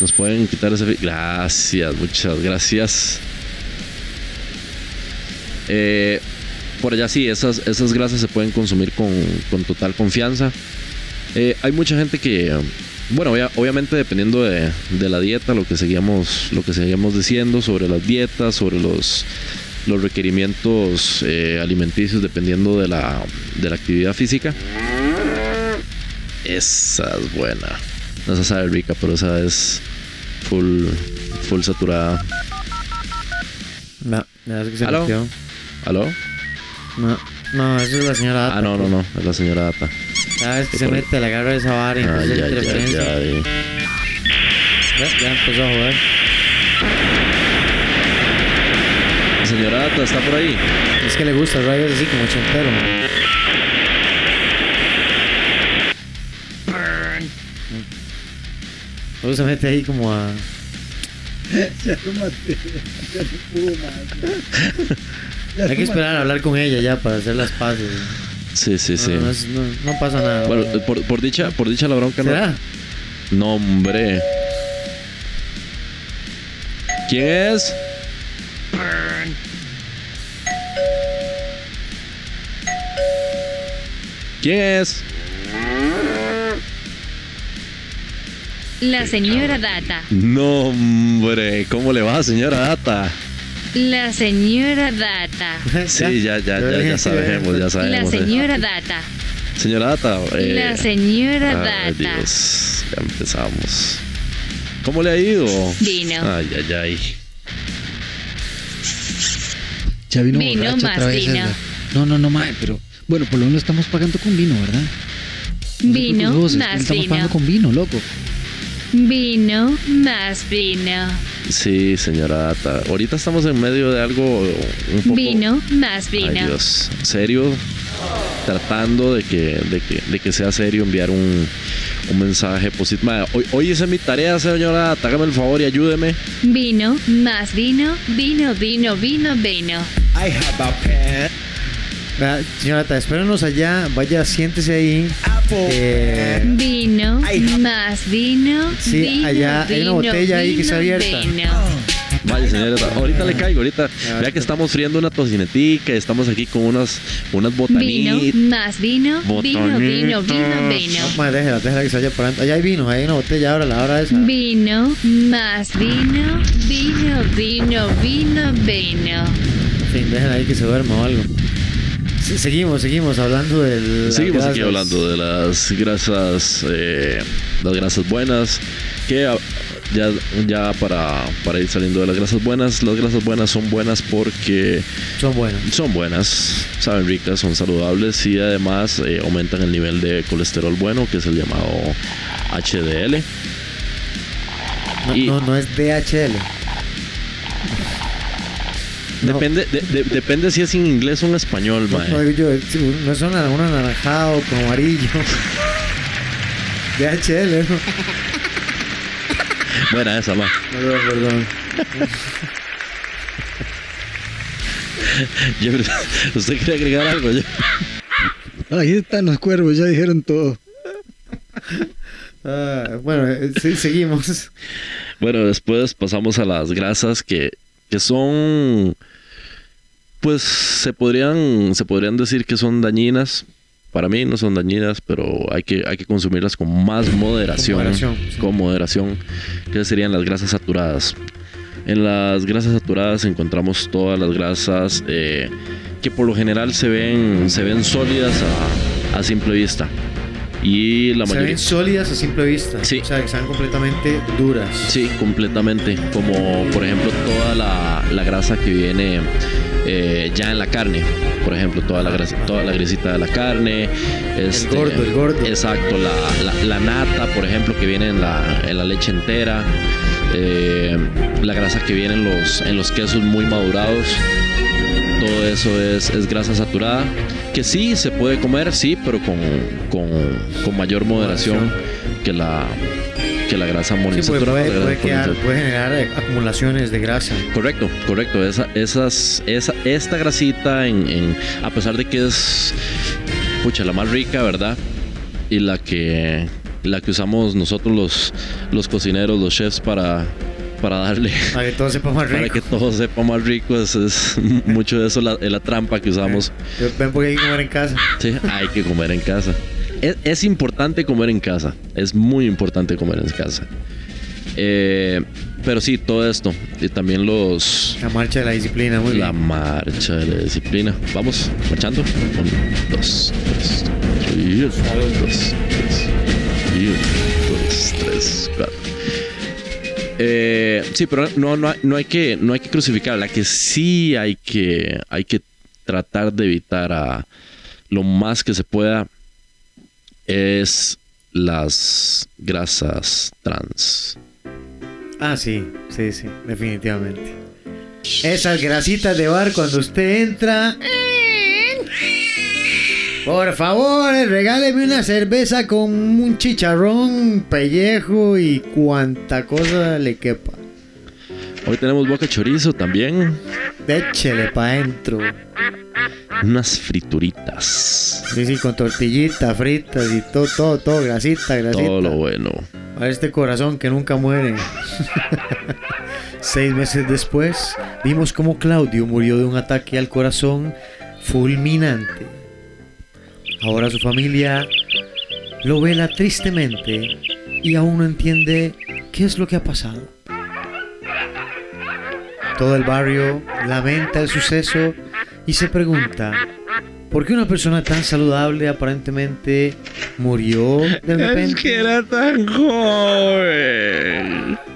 Nos pueden quitar ese. Gracias, muchas gracias. Eh, por allá sí, esas, esas grasas se pueden consumir con, con total confianza. Eh, hay mucha gente que, bueno, obvia- obviamente dependiendo de, de la dieta, lo que seguíamos, lo que seguíamos diciendo sobre las dietas, sobre los, los requerimientos eh, alimenticios, dependiendo de la, de la actividad física. Esa es buena. No esa sabe rica, pero esa es full, full saturada. No, es que se ¿Aló? metió. ¿Aló? No, no, eso es la señora Data. Ah, no, no, no, es la señora Data. Cada vez que se mete, le agarra esa vara y empieza a interferencia. ay. Ya, ya empezó a joder. La señora Data está por ahí. Es que le gusta el rayo así como ochentero. man. Luego se mete ahí como a. Ya lo maté, ya no pudo más. Ya Hay que esperar a hablar con ella ya para hacer las paces. Sí, sí, sí. No, no, es- no- no pasa nada. Bueno, por, por dicha, por dicha la bronca no. ¿Será? No, hombre. ¿Quién es? ¿Quién es? La señora Data. No, hombre. ¿Cómo le va, señora Data? La señora Data. Sí, ya, ya, ya, ya sabemos, ya La sabemos. eh. señora Data. Señora Data. eh, La señora Ay, Data. Dios, ya empezamos. ¿Cómo le ha ido? Vino. Ay, ay, ay. Ya vino, Vino borracho más otra vez. vino. No, no, no, mae, pero bueno, por lo menos estamos pagando con vino, ¿verdad? No Vino más estamos vino. pagando con vino, loco. Vino más vino. Sí, señora Data. Ahorita estamos en medio de algo un poco. Vino más Ay, vino. Dios. Serio. Tratando de que, de que, de que sea serio enviar un, un mensaje positivo. Hoy, hoy hice mi tarea, señora Data. Hágame el favor y ayúdeme. Vino más vino. Vino, vino, vino, vino. Vea, Señora Data, espérenos allá. Vaya, siéntese ahí. Eh, Vino más vino. Sí, vino, allá hay una vino, botella ahí que está vino, abierta. vino. Vaya, señora Data. Ahorita le caigo, ahorita. Vea que estamos friendo una tocinetica. Estamos aquí con unas, unas Vino botanitas. más vino. Vino, vino, vino, vino. no, madre, déjela, déjela que se vaya para Allá hay vino, hay una botella ahora, la hora esa. Vino más vino. Vino, vino, vino, vino. En fin, déjela ahí que se duerma o algo. Sí, seguimos, seguimos hablando del. Seguimos aquí hablando de las grasas, eh, las grasas buenas, que ya, ya para, para ir saliendo de las grasas buenas, las grasas buenas son buenas porque Son buenos. son buenas, saben ricas, son saludables y además eh, aumentan el nivel de colesterol bueno, que es el llamado HDL. No, Y- no, no es DHL. No. Depende, de- de- depende si es en inglés o en español, No, mae. no, yo, no es una- un anaranjado con amarillo. DHL, ¿no? Buena esa, mae. Perdón, perdón. ¿Usted quiere agregar algo? Ahí están los cuervos, ya dijeron todo. Ah, bueno, eh, sí, seguimos. Bueno, después pasamos a las grasas que, que son, pues se podrían, se podrían decir que son dañinas. Para mí no son dañinas, pero hay que, hay que consumirlas con más moderación. Con moderación, sí. Con moderación, que serían las grasas saturadas. En las grasas saturadas encontramos todas las grasas eh, que por lo general se ven, se ven sólidas a, a simple vista. Y la Se mayoría... ven sólidas a simple vista. Sí. O sea, que están completamente duras. Sí, completamente. Como por ejemplo toda la, la grasa que viene eh, ya en la carne. Por ejemplo, toda la grasa, toda la grasita de la carne. este, gordo, el gordo. Exacto, la, la- la nata, por ejemplo, que viene en la, en la leche entera. eh, la grasa que viene en los, en los quesos muy madurados. Todo eso es, es grasa saturada. Que sí se puede comer, sí, pero con, con, con mayor moderación que la, que la grasa Sí, monoinsaturada. puede, grasa puede generar eh, acumulaciones de grasa. Correcto, correcto. Esa, esas, esa, esta grasita, en, en- a pesar de que es, pucha, la más rica, ¿verdad? Y la que, la que usamos nosotros los, los cocineros, los chefs para, para darle, Para que todo sepa más para rico. que todo sepa más rico. Es, es mucho de eso la, es la trampa que usamos. Ven porque hay que comer en casa. Sí, hay que comer en casa. Es, es importante comer en casa. Es muy importante comer en casa. Eh, pero sí, todo esto. Y también los, La marcha de la disciplina, muy la bien. marcha de la disciplina. Vamos, marchando. Un, dos, tres, cuatro. Y un, dos, tres. Dos, tres, cuatro. Eh, sí, pero no, no, no hay que, no hay que crucificar. La que sí hay que, hay que tratar de evitar a lo más que se pueda es las grasas trans. Ah, sí, sí, sí, definitivamente. Esas grasitas de bar cuando usted entra. Por favor, regáleme una cerveza con un chicharrón, pellejo y cuanta cosa le quepa. Hoy tenemos boca chorizo también. Échele pa' adentro. Unas frituritas. Sí, sí, con tortillitas fritas y todo, todo, todo, grasita, grasita. Todo lo bueno. A este corazón que nunca muere. Seis meses después, vimos cómo Claudio murió de un ataque al corazón fulminante. Ahora su familia lo vela tristemente y aún no entiende qué es lo que ha pasado. Todo el barrio lamenta el suceso y se pregunta por qué una persona tan saludable aparentemente murió de repente. era tan joven.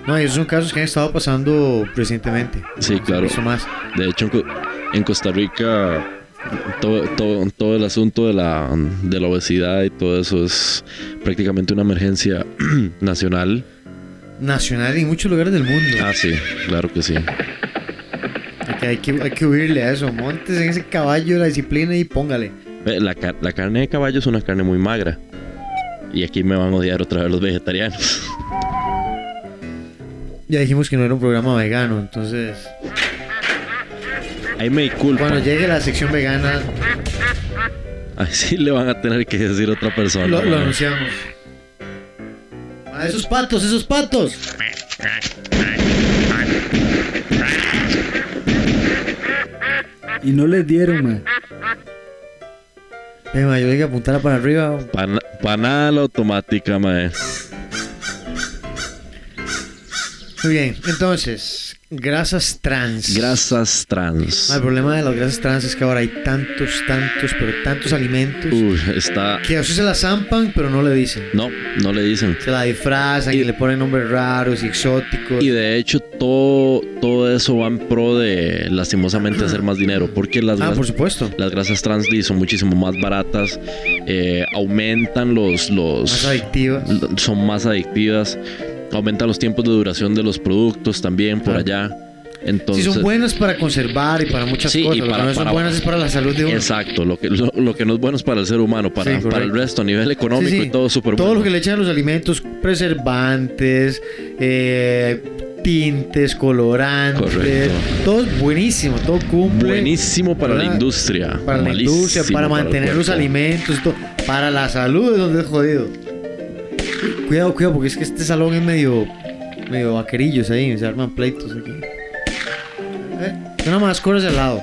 No, y esos son casos que han estado pasando recientemente. Sí, claro. Eso más. De hecho, en Costa Rica, todo, todo, todo el asunto de la, de la obesidad y todo eso es prácticamente una emergencia nacional. Nacional y en muchos lugares del mundo. Ah, sí, claro que sí. Hay, que, hay, que, hay que huirle a eso. Montes en ese caballo la disciplina y póngale. La, la carne de caballo es una carne muy magra. Y aquí me van a odiar otra vez los vegetarianos. Ya dijimos que no era un programa vegano, entonces. Ahí me disculpan. Cuando llegue la sección vegana, Así le van a tener que decir otra persona. lo, anunciamos. ¡A esos patos, esos patos! Y no les dieron, man. Ve, ma, yo dije apuntarla para arriba. Pan- panal automática, mae. Muy bien, entonces, grasas trans. Grasas trans. Ah, El problema de las grasas trans es que ahora hay tantos, tantos, pero tantos alimentos Uy, está. que a usted se la zampan, pero no le dicen. No, no le dicen. Se la disfrazan y, Y- le ponen nombres raros y exóticos. Y de hecho, todo, todo eso va en pro de lastimosamente hacer más dinero. Porque las, ah, gras- por supuesto. las grasas trans son muchísimo más baratas. eh, aumentan los. los Más adictivas. son más adictivas. Aumentan los tiempos de duración de los productos también por Ah. allá. Entonces, sí, son buenas para conservar y para muchas Sí, y cosas. Lo que para- no son para- buenas es para la salud de uno. Exacto, lo que, lo, lo que no es bueno es para el ser humano, para, Sí, para el resto, a nivel económico y todo súper Todo bueno. lo que le echan a los alimentos, preservantes, eh, tintes, colorantes, Correcto. todo es buenísimo, todo cumple. Buenísimo para la industria. Para la industria, para mantener los alimentos, todo. para la salud es donde es jodido. Cuidado, cuidado, porque es que este salón es medio, medio vaquerillos ahí, se arman pleitos aquí. Eh, Una más, corres al lado.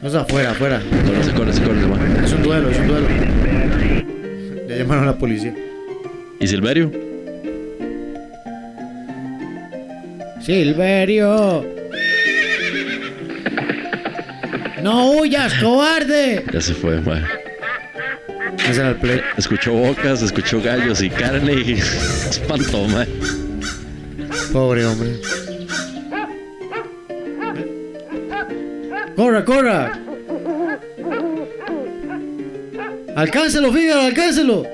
No es afuera, afuera. Córrese, córrese, va. Es un duelo, es un duelo. Ya llamaron a la policía. ¿Y Silverio? Silverio. No huyas, cobarde. Ya se fue, mae. El play. Escuchó bocas, escuchó gallos y carne y espantó, mae. Pobre hombre. Corra, corra. Alcáncelo, Fígaro, alcáncelo.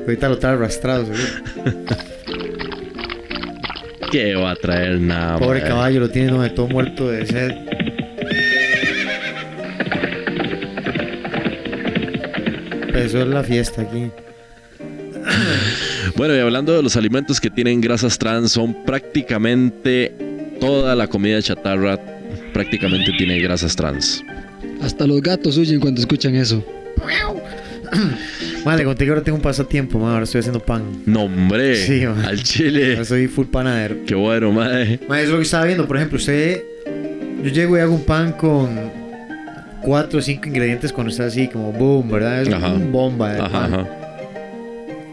Ahorita lo trae arrastrado, seguro. ¿Qué va a traer nada? Pobre caballo, lo tiene todo muerto de sed. Empezó la fiesta aquí. Bueno, y hablando de los alimentos que tienen grasas trans, son prácticamente toda la comida chatarra prácticamente tiene grasas trans. Hasta los gatos huyen cuando escuchan eso. Vale, conté que ahora tengo un pasatiempo, man. Ahora estoy haciendo pan. No, hombre, Sí, man. al chile. Ahora soy full panadero. Qué bueno, mae. Ma, es lo que estaba viendo. Por ejemplo, usted. Yo llego y hago un pan con cuatro o cinco ingredientes cuando está así, como boom, ¿verdad? Es Ajá. un bomba de Ajá, pan. ajá.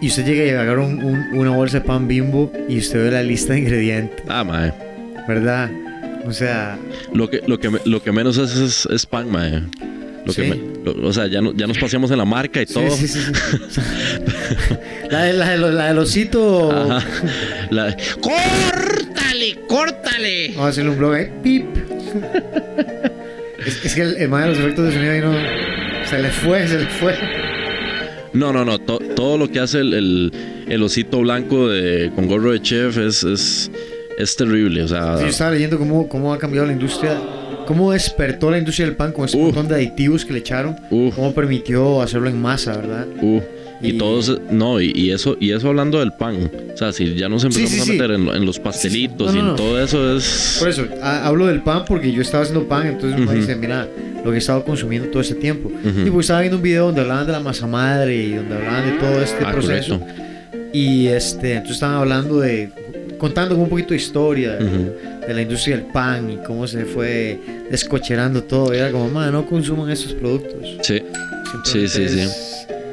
Y usted llega y agarra un- un- una bolsa de pan bimbo y usted ve la lista de ingredientes, Ah, mae. ¿verdad? O sea, Lo que, lo que, lo que menos es, es, es pan, mae. Lo que Sí. me- lo- o sea, ya, no, ya nos paseamos en la marca y sí, todo. sí, sí, sí. la, de- la, de la del osito. Ajá. La- ¡Córtale! ¡Córtale! Vamos a hacerle un blog ahí. Pip. es, es que el, el de los efectos de sonido ahí no. Se le fue, se le fue. No, no, no. to- todo lo que hace el, el, el osito blanco de, con gorro de chef es, es, es terrible. O sea, Sí, yo estaba leyendo cómo, cómo ha cambiado la industria, cómo despertó la industria del pan con ese Uh. montón de aditivos que le echaron, uh, cómo permitió hacerlo en masa, ¿verdad? uh. Y, Y- todos, no, y, y eso, y eso hablando del pan. O sea, si ya nos empezamos sí, a sí. meter en, lo- en los pastelitos No, no, y en no. todo eso es. Por eso, ha- hablo del pan porque yo estaba haciendo pan, entonces uno Ujú. dice, mira, lo que he estado consumiendo todo ese tiempo. Ujú. Y pues estaba viendo un video donde hablaban de la masa madre y donde hablaban de todo este Ah, proceso. correcto. Y este, entonces estaban hablando de, contando un poquito de historia de, Ujú. de la industria del pan y cómo se fue descocherando todo. Y era como, man, no consuman estos productos. Sí. Sí, sí, sí.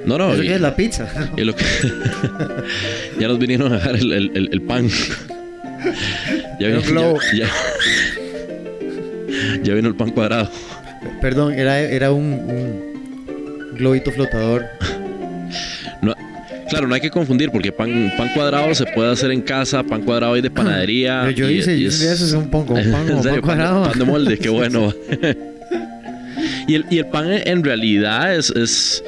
Es- No, no. ¿Eso y- es la pizza? Y lo que ya nos vinieron a dejar el, el- el- el pan. ya, vino, ya, ya- ya vino el pan cuadrado. Perdón, era, era un, un globito flotador. No- claro, no hay que confundir porque pan, pan cuadrado se puede hacer en casa, pan cuadrado hay de panadería. Pero yo y- hice, y yo es- hice eso un pan, como pan, serio, pan cuadrado. pan, de molde, qué bueno. y, el, y el pan en realidad es, es,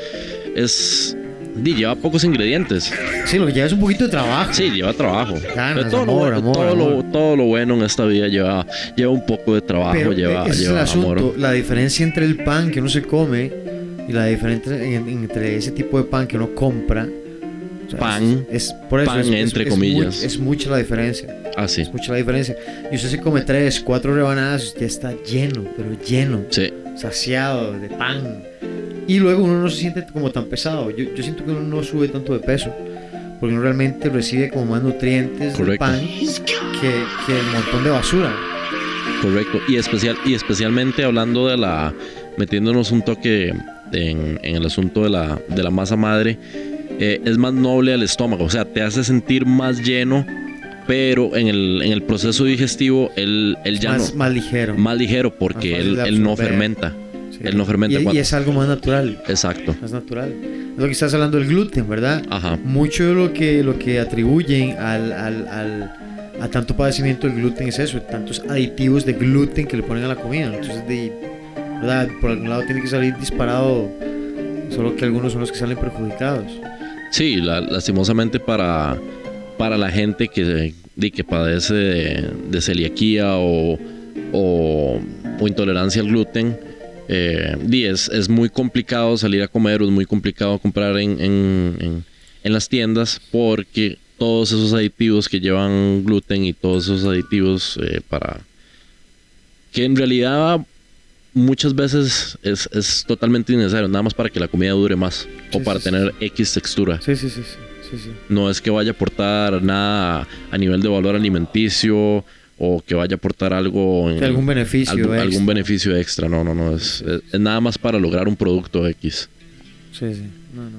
es lleva pocos ingredientes. Sí, lo que lleva es un poquito de trabajo. Sí, lleva trabajo. Ganas, todo, amor, lo, amor, todo, Lo, amor. todo lo bueno en esta vida lleva, lleva un poco de trabajo, Pero lleva, ese es el lleva asunto, amor. la diferencia entre el pan que uno se come y la diferencia en- entre ese tipo de pan que uno compra. Pan, es, es- por eso, pan es- entre comillas. muy- es mucha la diferencia. Ah, sí. Es mucha la diferencia. Y usted se come tres, cuatro rebanadas, usted está lleno, pero lleno. Sí, saciado de pan. Y luego uno no se siente como tan pesado. Yo, yo siento que uno no sube tanto de peso. Porque uno realmente recibe como más nutrientes del Correcto. pan que, que el montón de basura. correcto. Y, especial, y especialmente hablando de la. metiéndonos un toque en, en el asunto de la, de la masa madre, eh, es más noble al estómago. O sea, te hace sentir más lleno, pero en el, en el proceso digestivo, él, él ya más, no. más ligero. Más ligero porque Más él, él no fermenta. Sí. él no fermenta Y, y es algo más natural. Exacto. Más natural. Es lo que estás hablando del gluten, ¿verdad? Ajá. Mucho de lo que, lo que atribuyen al, al, al- a tanto padecimiento del gluten es eso, tantos aditivos de gluten que le ponen a la comida. Entonces, de, ¿verdad? por algún lado tiene que salir disparado, solo que algunos son los que salen perjudicados. Sí, la- lastimosamente para, para la gente que, que padece de, celiaquía o, o, intolerancia al gluten, eh, es, es muy complicado salir a comer o es muy complicado comprar en, en- en- en las tiendas porque todos esos aditivos que llevan gluten y todos esos aditivos eh, para... que en realidad muchas veces es, es totalmente innecesario, nada más para que la comida dure más o para sí, sí. tener X textura. Sí, sí, sí, sí. No es que vaya a aportar nada a nivel de valor alimenticio o que vaya a aportar algo en algún beneficio extra. algún beneficio extra. No, no, no. Es, es- es nada más para lograr un producto X. Sí, sí. No, no.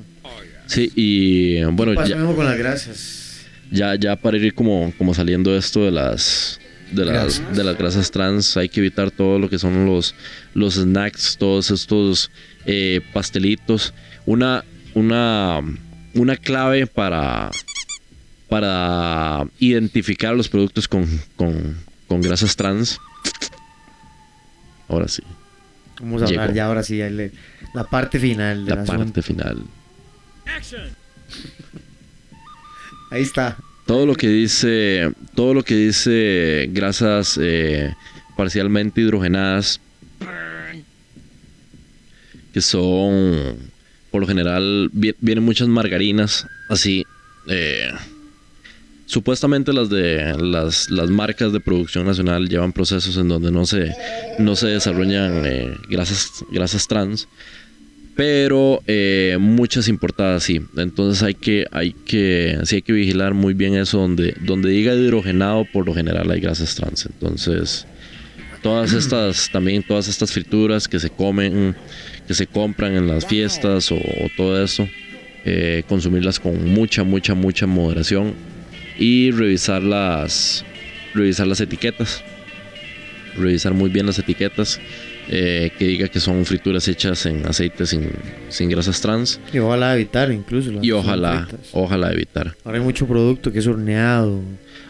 Sí, y bueno, Pasa ya, mismo con las grasas. ya, ya para ir como, como saliendo esto de las de las, de las grasas trans, hay que evitar todo lo que son los, los snacks, todos estos eh, pastelitos. Una, una, una clave para, para identificar los productos con, con, con grasas trans. Ahora sí, Vamos a hablar ya ahora sí, le- la parte final del la parte final. Ahí está. Todo lo que dice, todo lo que dice grasas eh, parcialmente hidrogenadas, que son, por lo general, vi- vienen muchas margarinas, así. eh, supuestamente las de las, las marcas de producción nacional llevan procesos en donde no se, no se desarrollan eh, grasas, grasas trans pero eh, muchas importadas sí. Entonces hay que, hay que, sí hay que vigilar muy bien eso donde, donde diga hidrogenado, por lo general hay grasas trans. Entonces, todas estas, también todas estas frituras que se comen, que se compran en las fiestas o, todo eso, eh, consumirlas con mucha, mucha, mucha moderación y revisar las, revisar las etiquetas, revisar muy bien las etiquetas eh, que diga que son frituras hechas en aceite sin, sin grasas trans Y ojalá evitar incluso. las y ojalá, fritas. ojalá evitar. Ahora hay mucho producto que es horneado.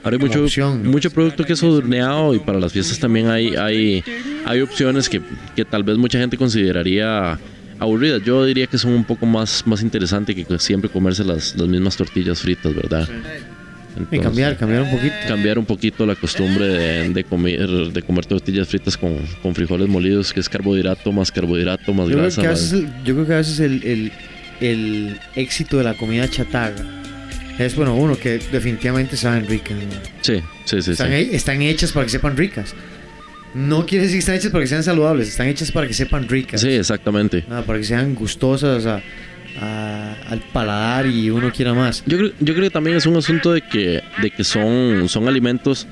Ahora hay mucho, opción, ¿no? mucho producto que es horneado y para las fiestas también hay, hay, hay opciones que, que tal vez mucha gente consideraría aburridas. Yo diría que son un poco más, más interesantes que siempre comerse las, las mismas tortillas fritas, ¿verdad? Y Entonces, cambiar, cambiar un poquito. cambiar un poquito la costumbre de, de comer, de comer tortillas fritas con, con frijoles molidos, que es carbohidrato más carbohidrato más Yo creo, grasa. a más- el- yo creo que a veces el, el, el éxito de la comida chatarra es, bueno, uno, que definitivamente saben ricas. ¿no? Sí, sí, sí. sí. Están, he- están hechas para que sepan ricas. No quiere decir que están hechas para que sean saludables, están hechas para que sepan ricas. Sí, exactamente. Ah, para que sean gustosas a- a- al paladar y uno quiera más. Yo creo, yo creo que también es un asunto de que, de que son, son alimentos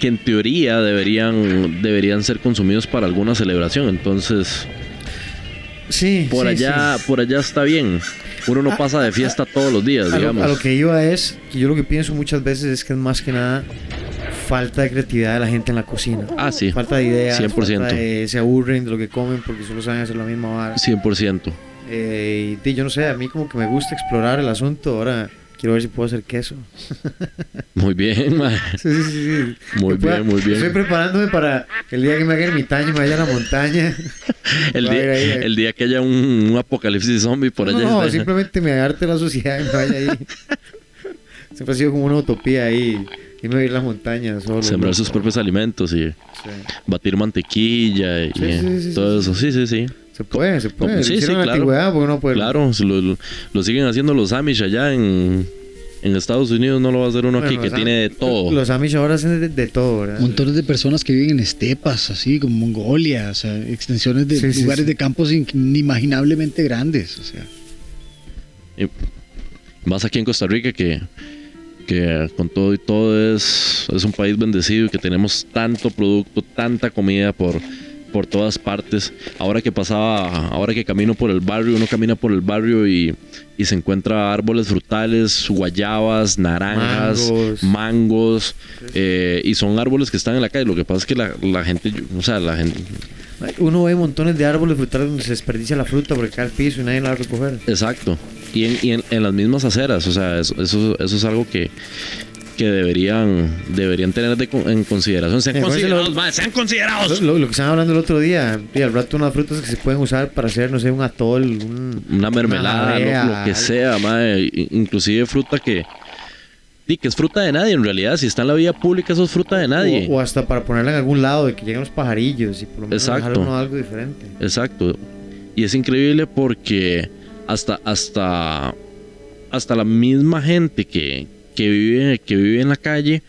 que en teoría deberían, deberían ser consumidos para alguna celebración. Entonces, Sí, por sí, allá, sí. por allá está bien. Uno no Ah, pasa de fiesta todos los días, A lo, digamos. a lo que iba es que yo lo que pienso muchas veces es que es más que nada falta de creatividad de la gente en la cocina. Ah, sí. Falta de ideas. 100%. falta de- se aburren de lo que comen porque solo saben hacer la misma vara. 100%. Eh, y yo no sé, a mí como que me gusta explorar el asunto. Ahora quiero ver si puedo hacer queso. Muy bien, mae. Sí, sí, sí. Muy pueda- bien, muy bien. Estoy preparándome para el día que me haga ermitaño y me vaya a la montaña. El día, ahí, el día que haya un, un apocalipsis zombie por allá. No, simplemente me agarte la sociedad y me vaya ahí. Siempre ha sido como una utopía ahí. Irme a ir a las montañas solo. Sembrar sus propios alimentos y Sí. batir mantequilla y Sí, sí, sí, todo eso. Sí, sí, sí. Se puede, se puede. No, sí, sí, claro. antigüedad, porque no puede. Claro, si lo, lo- lo siguen haciendo los Amish allá en, en Estados Unidos, no lo va a hacer uno aquí que tiene de todo. Los Amish ahora hacen de, de todo, ¿verdad? Montones de personas que viven en estepas, así como Mongolia, o sea, extensiones de Sí, lugares sí. de campos inimaginablemente grandes, o sea. Y más aquí en Costa Rica que, que con todo y todo es, es un país bendecido y que tenemos tanto producto, tanta comida por, por todas partes. Ahora que pasaba, ahora que camino por el barrio, uno camina por el barrio y, y se encuentra árboles frutales, guayabas, naranjas, Mangos. mangos, eh, y son árboles que están en la calle. Lo que pasa es que la, la gente, o sea, la gente, Uno ve montones de árboles frutales donde se desperdicia la fruta porque cae al piso y nadie la va a recoger. Exacto. Y en, y en, en las mismas aceras, o sea, eso, eso, eso es algo que, que deberían, deberían tener de en consideración. Sean Eh, ¿cuál es el considerados, mae, sean considerados. Lo, lo que estaban hablando el otro día, y al rato unas frutas que se pueden usar para hacer, no sé, un atol, un... Una mermelada, lo, lo que sea. I- Inclusive fruta que, di que es fruta de nadie en realidad. Si está en la vía pública, eso es fruta de nadie. O, o hasta para ponerla en algún lado, de que lleguen los pajarillos y por lo menos Exacto. dejar uno algo diferente. Exacto. Y es increíble porque hasta, hasta, hasta la misma gente que, que, vive, que vive en la calle,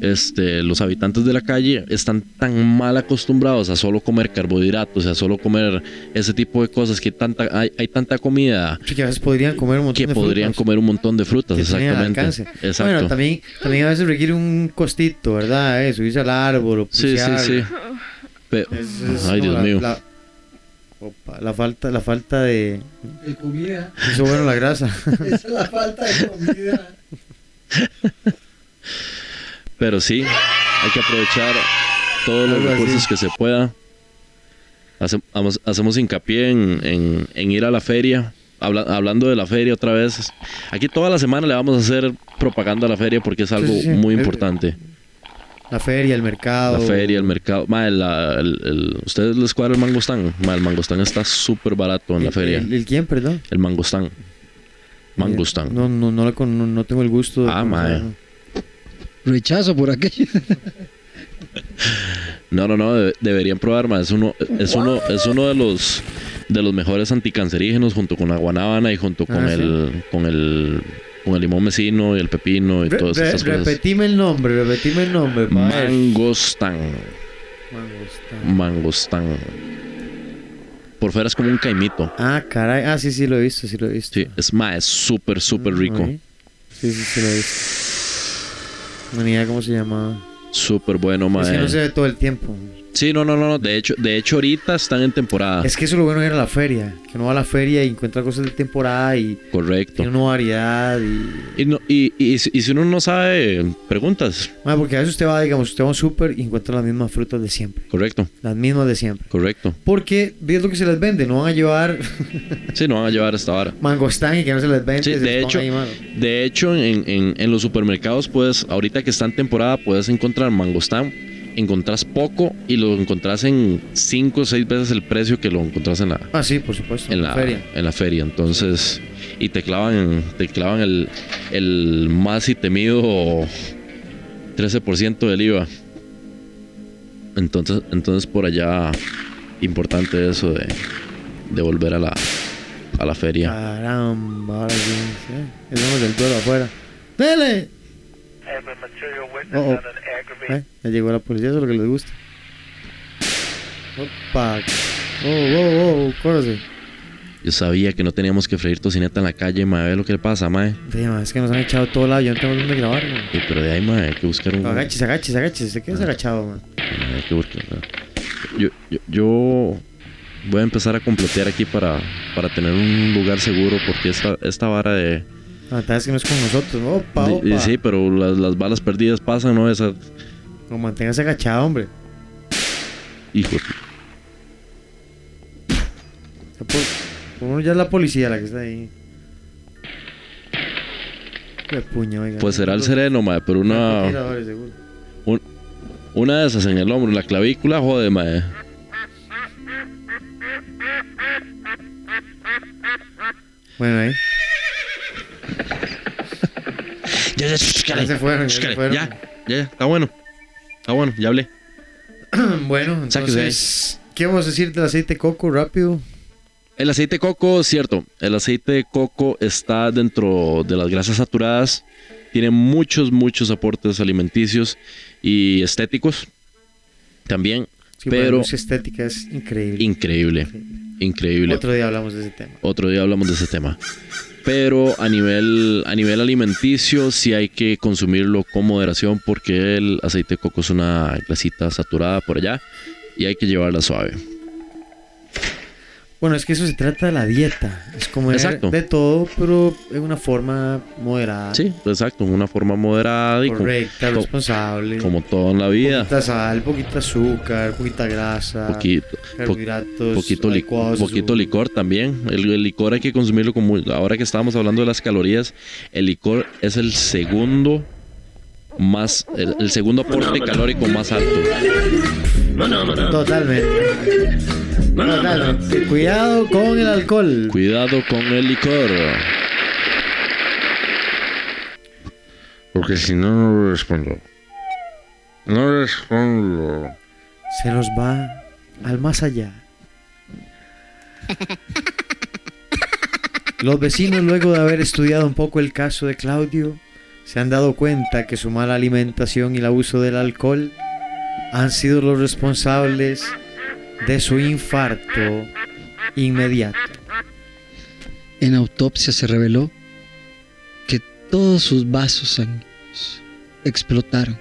este, los habitantes de la calle están tan mal acostumbrados a solo comer carbohidratos, a solo comer ese tipo de cosas, que tanta, hay, hay tanta comida Sí, que a veces podrían comer un montón que de podrían frutas comer un montón de frutas, que exactamente. Exacto. Bueno, también, también a veces requiere un costito, ¿verdad? Eh, subirse al árbol o sí, sí, pulsear. sí. Pero- Es- es ay, Dios la- mío. La, opa, la falta, la falta de... De comida. Eso bueno, la grasa. Esa es la falta de comida. Pero sí, hay que aprovechar todos los Algo así. recursos que se pueda. Hace- hacemos hincapié en, en- en ir a la feria. Habla- hablando de la feria otra vez. Aquí toda la semana le vamos a hacer propaganda a la feria porque es algo sí, sí. muy importante. La feria, el mercado. La feria, el mercado. Ma, la- el- el- ¿Ustedes les cuadra el mangostán? Ma, el mangostán está súper barato en la ¿El- feria. ¿El, el quién, perdón? El mangostán. Mangostán. No, no, no, lo con- no, no tengo el gusto de Ah, mae. Rechazo por aquello. No, no, no, de- deberían probar más. Es uno, es uno, es uno de los de los mejores anticancerígenos junto con la guanábana y junto con Ah, sí. el con el con el limón vecino y el pepino y Re- todas re- estas cosas. repetime el nombre, repetime el nombre. Mangostán, Mangostán. mangostán. Por fuera es como un caimito. Ah, caray. Ah, sí, sí, lo he visto, sí lo he visto. Sí, es más, es súper, súper rico. Sí, sí, sí lo he visto. No ni idea cómo se llama. Súper bueno, mae. Es que no se ve todo el tiempo. Sí, no, no, no, no. De hecho, de hecho ahorita están en temporada. Es que eso es lo bueno de ir a la feria. Que uno va a la feria y encuentra cosas de temporada y Correcto. tiene una variedad y... Y, no, y, y, si- y si uno no sabe, preguntas. Ah, porque a veces usted va, digamos, usted va a un súper y encuentra las mismas frutas de siempre. Correcto, Las mismas de siempre. correcto. Porque, ¿ves lo que se les vende? No van a llevar Sí, no van a llevar esta vara. mangostán y que no se les vende. Sí, de hecho, ahí, de hecho en, en- en los supermercados, puedes, ahorita que está en temporada, puedes encontrar mangostán. Encontrás poco y lo encontrás en 5 o 6 veces el precio que lo encontrás en la, Ah, sí, por supuesto. en la, feria. en la feria. Entonces, y te clavan, te clavan el, el más y temido 13% del IVA. Entonces, entonces por allá, importante eso de, de volver a la, a la feria. Caramba, ahora sí. sí. Estamos del duelo afuera. ¡Dele! Oh, oh. Eh, ya llegó la policía, eso es lo que les gusta. Opa. Oh, oh, oh, córrese. Yo sabía que no teníamos que freír tocineta en la calle, mae. Ve lo que le pasa, mae. Sí, ma, es que nos han echado a todo lado, yo no tengo dónde grabar, ma. Sí, pero de ahí, mae, hay que buscar un. Agáchese, agáchese, agáchese. ¿Se queda agachado, man? Hay que buscar. Yo, yo, yo voy a empezar a complotear aquí para, para tener un lugar seguro, porque esta, esta vara de. La verdad es que no es con nosotros. ¿no? Opa, opa. sí, pero las, las balas perdidas pasan, ¿no? Esa. No, manténgase agachado, hombre. Hijo. uno ya es la policía la que está ahí. Qué puño, oiga. Pues será el sereno, mae, pero una. Un- una de esas en el hombro, la clavícula, jode, mae. Bueno, ahí. Ya, ya, Ya se fueron, ya se fueron. ya, ya, ya, está bueno. Está bueno, ya hablé. bueno, entonces, ¿qué vamos a decir del aceite de coco rápido? El aceite de coco, cierto, el aceite de coco está dentro de las grasas saturadas, tiene muchos, muchos aportes alimenticios y estéticos también, Sí, pero luz estética es increíble. increíble, increíble. Otro día hablamos de ese tema. Otro día hablamos de ese tema. Pero a nivel, a nivel alimenticio sí hay que consumirlo con moderación porque el aceite de coco es una grasita saturada por allá y hay que llevarla suave. Bueno, es que eso se trata de la dieta. Es comer Exacto. de todo, pero en una forma moderada. Sí, exacto, una forma moderada y Correcta, co- responsable. como todo en la vida. Poquita sal, poquita azúcar, poquita grasa, Poquito, po- carbohidratos, poquito, li- licuados, poquito licor también. El, el licor hay que consumirlo como ahora que estábamos hablando de las calorías, el licor es el segundo más el, el segundo aporte calórico más alto. Totalmente. Totalmente. Cuidado con el alcohol. Cuidado con el licor. Porque si no, no respondo. No respondo. Se nos va al más allá. Los vecinos, luego de haber estudiado un poco el caso de Claudio, se han dado cuenta que su mala alimentación y el abuso del alcohol han sido los responsables de su infarto inmediato. En autopsia se reveló que todos sus vasos sanguíneos explotaron.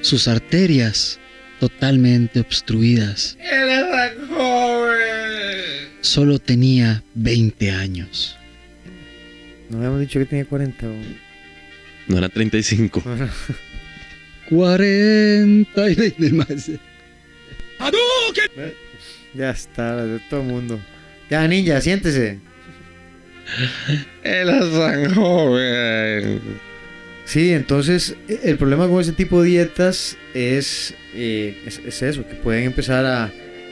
Sus arterias totalmente obstruidas. Solo tenía 20 años. No habíamos dicho que tenía 40. o- No era 35. 40 y 20 más. Ya está, de todo el mundo. Ya, ninja, siéntese. Era tan joven. Sí, entonces e- el problema con ese tipo de dietas es, eh, es, es eso, que pueden empezar a,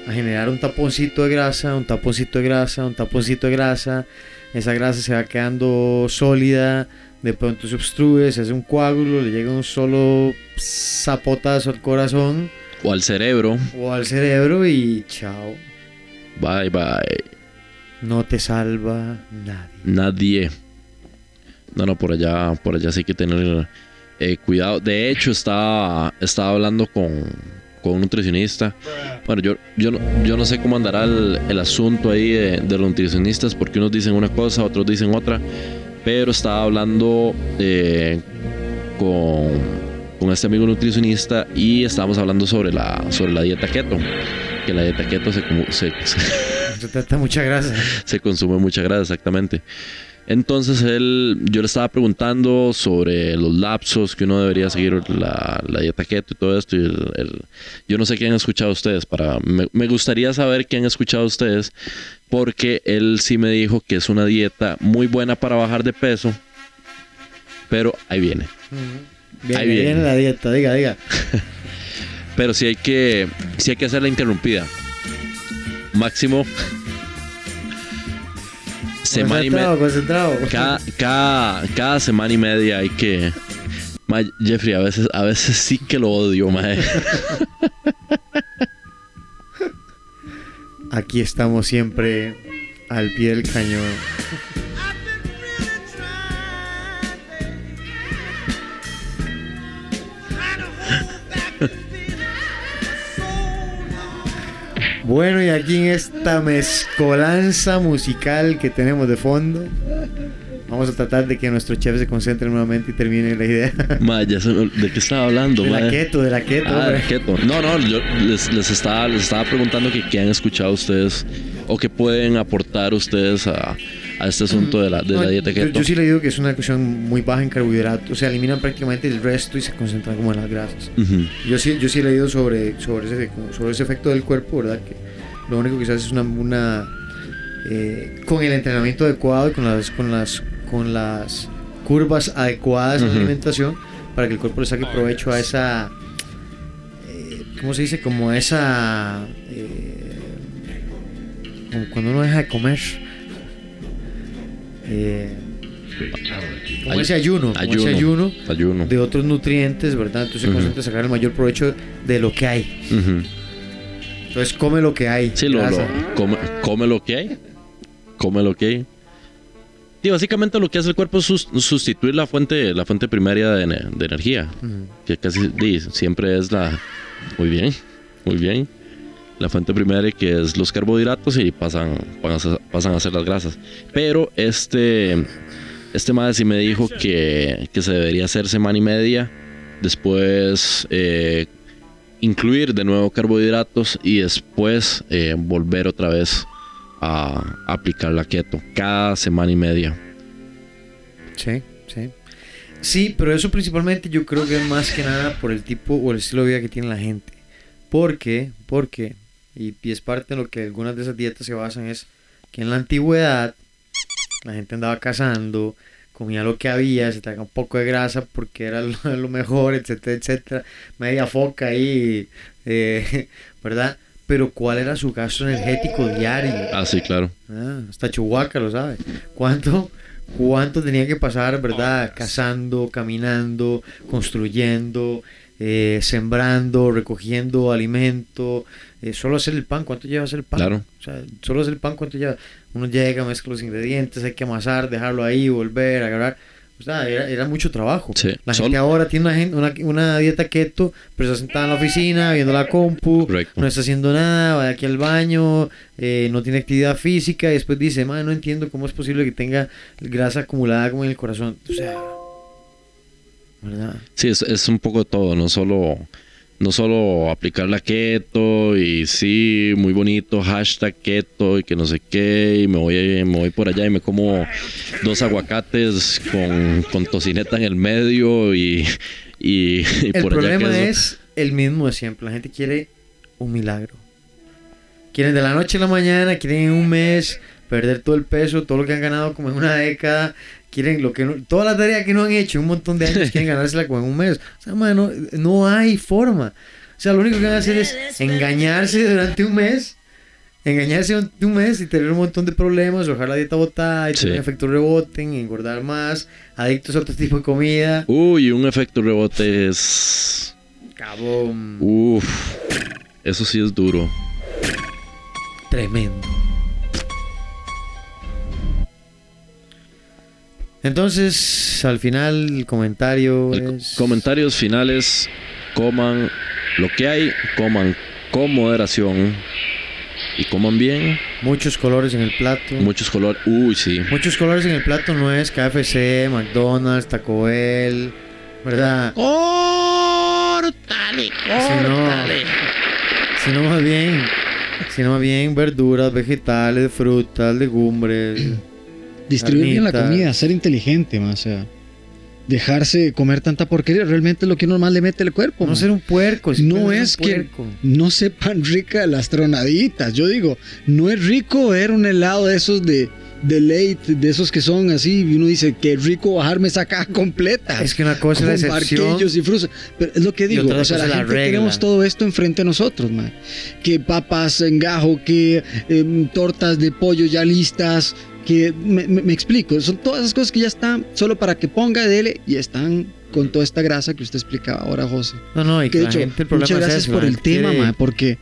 a generar un taponcito de grasa, un taponcito de grasa, un taponcito de grasa. Esa grasa se va quedando sólida, de pronto se obstruye, se hace un coágulo, le llega un solo zapotazo al corazón O al cerebro. o al cerebro y chao. Bye bye. No te salva nadie. Nadie. No, no, por allá, por allá sí hay que tener eh, cuidado. De hecho, estaba, estaba hablando con, con un nutricionista. Bueno, yo, yo, no, yo no sé cómo andará el, el asunto ahí de, de los nutricionistas, porque unos dicen una cosa, otros dicen otra. Pero estaba hablando eh, con, con este amigo nutricionista y estábamos hablando sobre la, sobre la dieta keto. Que la dieta keto se, se, se- Se trata mucha grasa. se consume mucha grasa, exactamente. Entonces él, yo le estaba preguntando sobre los lapsos que uno debería seguir la, la dieta keto y todo esto. Y el- el- yo no sé qué han escuchado ustedes. Para, me, me gustaría saber qué han escuchado ustedes, porque él sí me dijo que es una dieta muy buena para bajar de peso. Pero ahí viene. Viene, Ahí viene. viene la dieta, diga, diga. Pero sí hay que, sí hay que hacerla interrumpida. Máximo. Semana y media. Concentrado, concentrado. cada, cada, cada semana y media hay que. Ma, Jeffrey, a veces, a veces sí que lo odio, mae. Aquí estamos siempre al pie del cañón. Bueno, y aquí en esta mezcolanza musical que tenemos de fondo, vamos a tratar de que nuestro chef se concentre nuevamente y termine la idea. Ma, ya se me- ¿De qué estaba hablando, De la mae? keto, de la keto. Ah, de keto. No, no, yo les, les estaba, les estaba preguntando que qué han escuchado ustedes o qué pueden aportar ustedes a, a este asunto de la, de No, la dieta keto. yo sí le digo que es una cuestión muy baja en carbohidratos, o sea, eliminan prácticamente el resto y se concentran como en las grasas. Yo sí, yo sí he leído sobre, sobre, ese, sobre ese efecto del cuerpo, ¿verdad? Que lo único que se hace es una... una eh, con el entrenamiento adecuado y con las, con las, con las curvas adecuadas de Ujú. alimentación para que el cuerpo le saque provecho a esa... eh, ¿Cómo se dice? Como esa... eh, como cuando uno deja de comer. Eh, como ese ayuno, como ese ayuno. de otros nutrientes, ¿verdad? Entonces concentra en sacar el mayor provecho de lo que hay. Entonces come lo que hay. Sí, lo, lo- grasa. come, come lo que hay. Come lo que hay. Y básicamente lo que hace el cuerpo es sus- sustituir la fuente, la fuente primaria de, ene- de energía. Que casi siempre es la. Muy bien, muy bien. La fuente primaria que es los carbohidratos y pasan, pasan, a ser- a las grasas. Pero este. Este madre sí me dijo que, que se debería hacer semana y media. Después eh, incluir de nuevo carbohidratos y después eh, volver otra vez a aplicar la keto cada semana y media. Sí, sí. Sí, pero eso principalmente yo creo que es más que nada por el tipo o el estilo de vida que tiene la gente. Porque, porque, y, y es parte de lo que algunas de esas dietas se basan, es que en la antigüedad la gente andaba cazando, comía lo que había, se traía un poco de grasa porque era lo, lo mejor, etcétera, etcétera. Media foca ahí, eh, ¿verdad? Pero ¿cuál era su gasto energético diario? Ah, sí, claro. Ah, hasta Chihuahua lo sabe. ¿Cuánto, cuánto tenía que pasar, ¿verdad? Cazando, caminando, construyendo, eh, sembrando, recogiendo alimento. Eh, solo hacer el pan, ¿cuánto lleva hacer el pan? Claro. O sea, solo hacer el pan, ¿cuánto lleva? Uno llega, mezcla los ingredientes, hay que amasar, dejarlo ahí, volver, agarrar. O sea, era, era mucho trabajo. Sí. La Sol- gente ahora tiene una, una, una dieta keto, pero está sentada en la oficina, viendo la compu, Correcto. no está haciendo nada, va de aquí al baño, eh, no tiene actividad física, y después dice, "Mae, no entiendo cómo es posible que tenga grasa acumulada como en el corazón. O sea, ¿verdad? Sí, es, es un poco todo, no solo, no solo aplicar la keto y sí, muy bonito, hashtag keto y que no sé qué, y me voy, me voy por allá y me como dos aguacates con, con tocineta en el medio y, y, y El por allá problema es el mismo de siempre. La gente quiere un milagro. Quieren de la noche a la mañana, quieren en un mes perder todo el peso, todo lo que han ganado como en una década. Quieren lo que no, toda la tarea que no han hecho un montón de años, quieren ganársela como en un mes. O sea, no, no hay forma. O sea, lo único que van a hacer es engañarse durante un mes. Engañarse durante un mes y tener un montón de problemas, dejar la dieta botada y Sí. tener efecto rebote, engordar más, adictos a otro tipo de comida. Uy, un efecto rebote es... Cabón. Uf, eso sí es duro. Tremendo. Entonces, al final, el comentario El co- es... Comentarios finales, coman lo que hay, coman con moderación y coman bien, Muchos colores en el plato. muchos colores. Uy, sí. Muchos colores en el plato no es KFC, McDonald's, Taco Bell, ¿verdad? ¡Córtale! Sino, sino más bien, sino más bien verduras, vegetales, frutas, legumbres. Distribuir bien la comida, ser inteligente, más, o sea, dejarse comer tanta porquería, realmente es lo que uno más le mete al cuerpo. No man. ser un puerco. si no es un que no sepan rica las tronaditas. Yo digo, no es rico ver un helado de esos de, de late, de esos que son así, y uno dice, qué rico bajarme esa caja completa. Es que una cosa con es la barquillos y frutas. Pero es lo que digo, o sea, la gente regla. tenemos todo esto enfrente de nosotros, man. Que papas en gajo, que em, tortas de pollo ya listas, que me, me- me explico, son todas esas cosas que ya están solo para que ponga dele y están con toda esta grasa que usted explicaba ahora, José. No, no, y que de la hecho, gente, el problema muchas es gracias eso, por el tema, ma, porque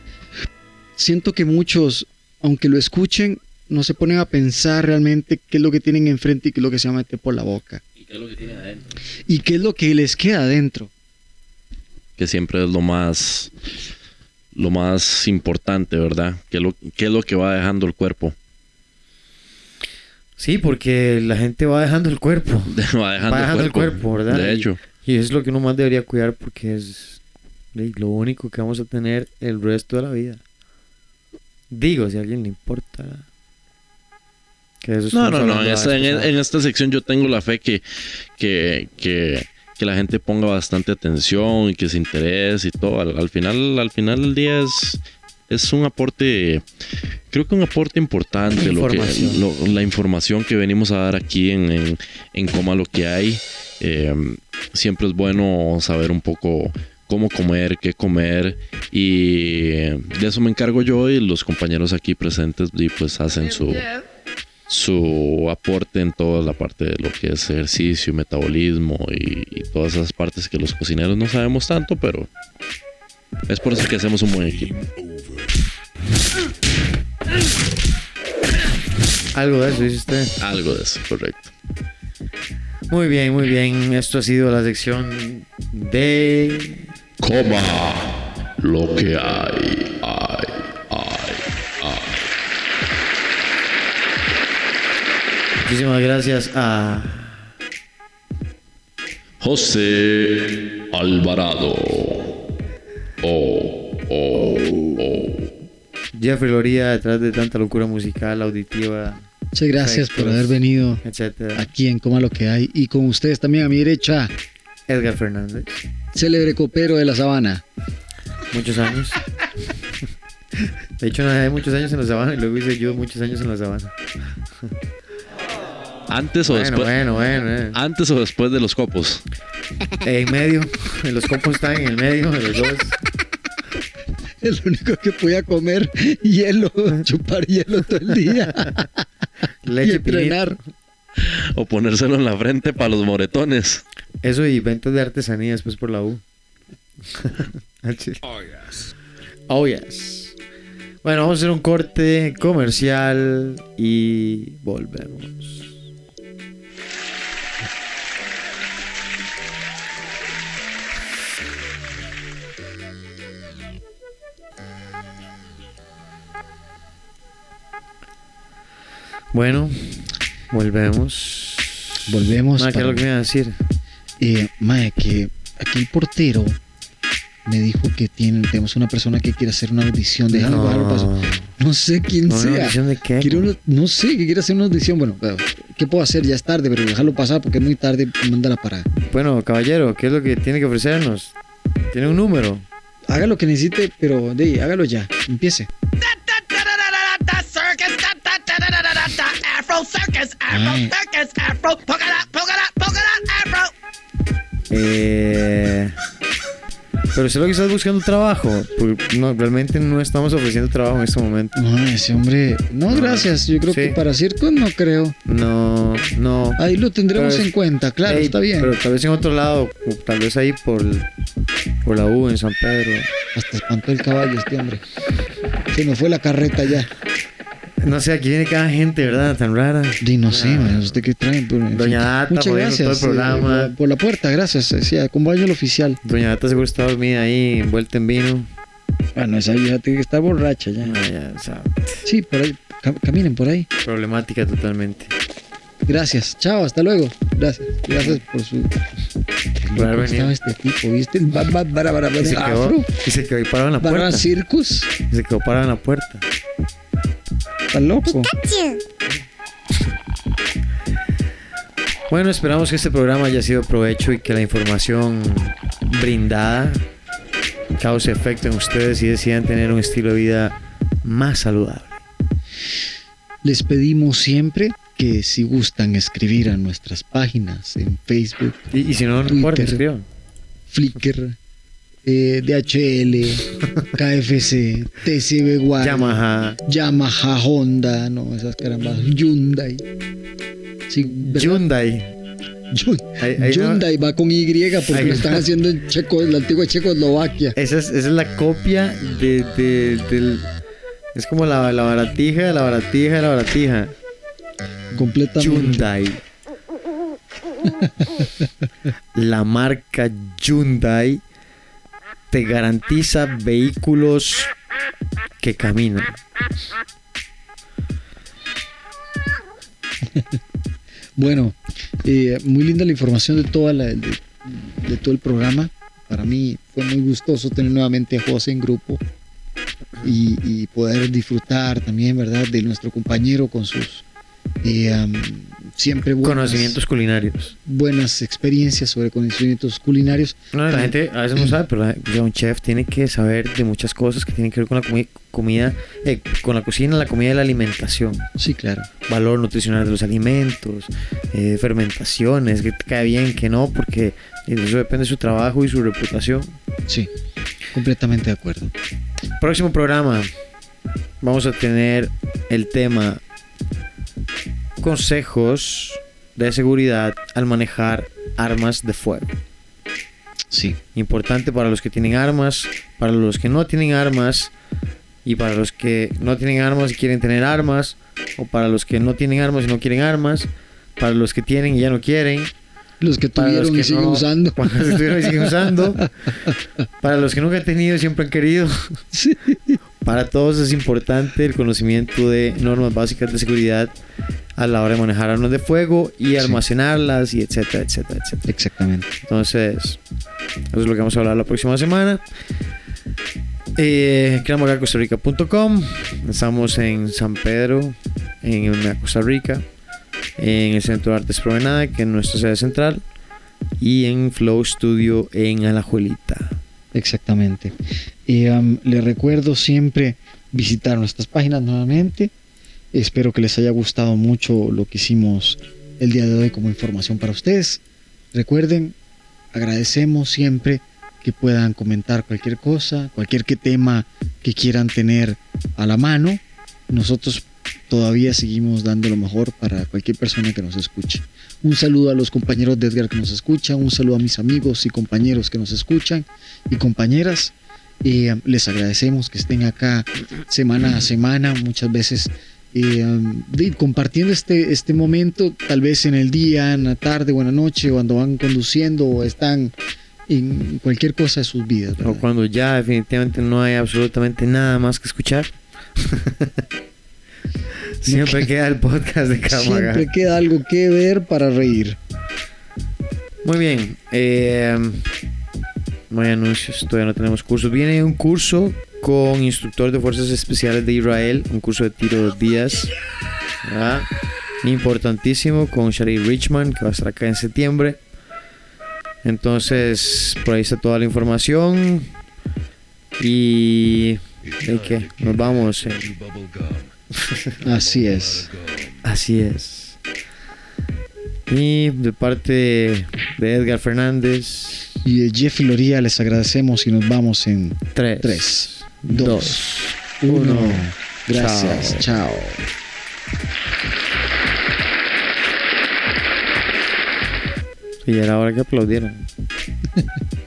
siento que muchos, aunque lo escuchen, no se ponen a pensar realmente qué es lo que tienen enfrente y qué es lo que se va a meter por la boca. ¿Y qué es lo que tiene adentro? Y qué es lo que les queda adentro. Que siempre es lo más, lo más importante, ¿verdad? ¿Qué es lo, qué es lo que va dejando el cuerpo? Sí, porque la gente va dejando el cuerpo. va dejando, Va dejando el, el cuerpo, ¿verdad? De Y- hecho, Y es lo que uno más debería cuidar porque es lo único que vamos a tener el resto de la vida. Digo, si a alguien le importa. Que eso No, estamos no, no. hablando En esta, vez en, esta sección yo tengo la fe que, que, que, que la gente ponga bastante atención y que se interese y todo. Al, al final, al final del día es, es un aporte, creo que un aporte importante. Lo que, lo- la información que venimos a dar aquí en, en, en Coma lo que hay. Eh, siempre es bueno saber un poco cómo comer, qué comer y de eso me encargo yo y los compañeros aquí presentes y pues hacen su, su aporte en toda la parte de lo que es ejercicio, metabolismo y, y todas esas partes que los cocineros no sabemos tanto, pero es por eso que hacemos un buen equipo. Algo de eso dice usted. Algo de eso, correcto. Muy bien, muy bien. Esto ha sido la sección de. Coma lo que hay, hay, hay, hay. Muchísimas gracias a. José Alvarado. Oh, oh, oh. Jeffrey Loría detrás de tanta locura musical, auditiva, Muchas gracias por haber venido etcétera. aquí en Coma lo que hay. Y con ustedes también a mi derecha, Edgar Fernández, célebre copero de la sabana. muchos años. De hecho, nadé muchos años en la sabana y luego hice yo muchos años en la sabana. Antes o Bueno, después. bueno, bueno. eh. Antes o después de los copos. En medio, los copos están en el medio de los dos. El único que podía comer hielo, chupar hielo todo el día y Leche pinita. entrenar. O ponérselo en la frente para los moretones. Eso y ventas de artesanía después por la U. Oh, yes. Oh, yes. Bueno, vamos a hacer un corte comercial y volvemos. Bueno, volvemos. Volvemos. Ma, ¿Qué es lo que me iba a decir? Eh, mae, que aquí el portero me dijo que tienen, tenemos una persona que quiere hacer una audición de algo, algo pasó. No sé quién No, ¿una sea. audición de qué? Quiero una- no sé, que quiere hacer una audición. Bueno, eh, ¿qué puedo hacer? Ya es tarde, pero dejarlo pasar porque es muy tarde. Mándala para. Bueno, caballero, ¿qué es lo que tiene que ofrecernos? ¿Tiene un número? Haga lo que necesite, pero de hágalo ya. Empiece. Afro Ay. circus, afro, polka dot, polka dot, polka dot, afro. Eh, pero usted lo que está buscando trabajo. Porque no, realmente no estamos ofreciendo trabajo en este momento. No, ese hombre. No, No. gracias. Yo creo Sí. que para circo no creo. No, no. Ahí lo tendremos Pero en cuenta, claro, está bien. Pero tal vez en otro lado, tal vez ahí por, por la U en San Pedro. Hasta espantó el caballo este hombre. Se nos fue la carreta ya. No sé, aquí viene cada gente, ¿verdad? Tan rara. Di, no sé, man, ¿usted qué trae? Pero, en Doña. Data, Muchas jodiendo gracias. todo el programa. eh, por, por la puerta, gracias. eh, Sí, acompaño al oficial. Doña Data seguro está dormida ahí, envuelta en vino. Bueno, esa vieja tiene que estar borracha ya. Ah, ya, o sea, Sí, por ahí. Cam- caminen por ahí. problemática totalmente. Gracias. Chao, hasta luego. Gracias. Gracias por su. Por haber ¿Cómo estaba este tipo? ¿Viste? El ba- ba- bara- bara- Y se bara- quedó, afro. y se quedó ahí parado en la Bara puerta. Circus. Y se quedó parado en la puerta. Está loco. Bueno, esperamos que este programa haya sido provecho y que la información brindada cause efecto en ustedes y decidan tener un estilo de vida más saludable. Les pedimos siempre que si gustan escribir a nuestras páginas en Facebook, Y, y si no, no Twitter. importa, escriban. Flickr, eh, DHL, KFC, TCB Guay, Yamaha, Yamaha, Honda, no, esas carambas, Hyundai. Sí. Hyundai. Hyundai va con Y porque lo están haciendo en Checo, la antigua Checoslovaquia. Esa es, esa es la copia de, de- del... Es como la, la baratija, la baratija, la baratija. Completamente. Hyundai. La marca Hyundai te garantiza vehículos que caminan. Bueno, eh, muy linda la información de toda la, de, todo el programa. Para mí fue muy gustoso tener nuevamente a José en grupo y, poder disfrutar también, ¿verdad?, de nuestro compañero con sus eh, siempre buenas, Conocimientos culinarios. buenas experiencias sobre conocimientos culinarios. No, la gente a veces no sabe, pero la- sea, un chef tiene que saber de muchas cosas que tienen que ver con la comi- comida, eh, con la cocina, la comida y la alimentación. Sí, claro. valor nutricional de los alimentos, eh, fermentaciones, que te cae bien, que no, porque eso depende de su trabajo y su reputación. Sí, completamente de acuerdo. Próximo programa, vamos a tener el tema consejos de seguridad al manejar armas de fuego. Sí, Importante para los que tienen armas, para los que no tienen armas y para los que no tienen armas y quieren tener armas, o para los que no tienen armas y no quieren armas, para los que tienen y ya no quieren, los que para los tuvieron que y siguen no- usando. para los que tuvieron y siguen usando, para los que nunca han tenido y siempre han querido. Sí. Para todos es importante el conocimiento de normas básicas de seguridad a la hora de manejar armas de fuego y almacenarlas y etcétera, etcétera, etcétera. Exactamente. Entonces, eso es lo que vamos a hablar la próxima semana. Eh, costarrica.com Estamos en San Pedro, en Costa Rica, en el Centro de Artes Promenada, que es nuestra sede central, y en Flow Studio en Alajuelita. Exactamente. Y am, les recuerdo siempre visitar nuestras páginas nuevamente. Espero que les haya gustado mucho lo que hicimos el día de hoy como información para ustedes. Recuerden, agradecemos siempre que puedan comentar cualquier cosa, cualquier que tema que quieran tener a la mano. Nosotros todavía seguimos dando lo mejor para cualquier persona que nos escuche. Un saludo a los compañeros de Edgar que nos escuchan, un saludo a mis amigos y compañeros que nos escuchan y compañeras. Eh, les agradecemos que estén acá semana a semana, muchas veces eh, compartiendo este, este momento, tal vez en el día, en la tarde o en la noche, cuando van conduciendo o están en cualquier cosa de sus vidas. O cuando ya definitivamente no hay absolutamente nada más que escuchar. Siempre queda el podcast de Cámara. Siempre queda algo que ver para reír. Muy bien. Eh, no hay anuncios, todavía no tenemos cursos. Viene un curso con instructor de Fuerzas Especiales de Israel, un curso de tiro de días. ¿verdad? Importantísimo con Shari Richman, que va a estar acá en septiembre. Entonces, por ahí está toda la información. Y. ¿De qué? Nos vamos. eh. Así es. Así es. Y de parte de Edgar Fernández, Y de Jeff Loría les agradecemos y nos vamos en 3, 3, 2, 2, 1. Gracias. Chao. Y era hora que aplaudieran.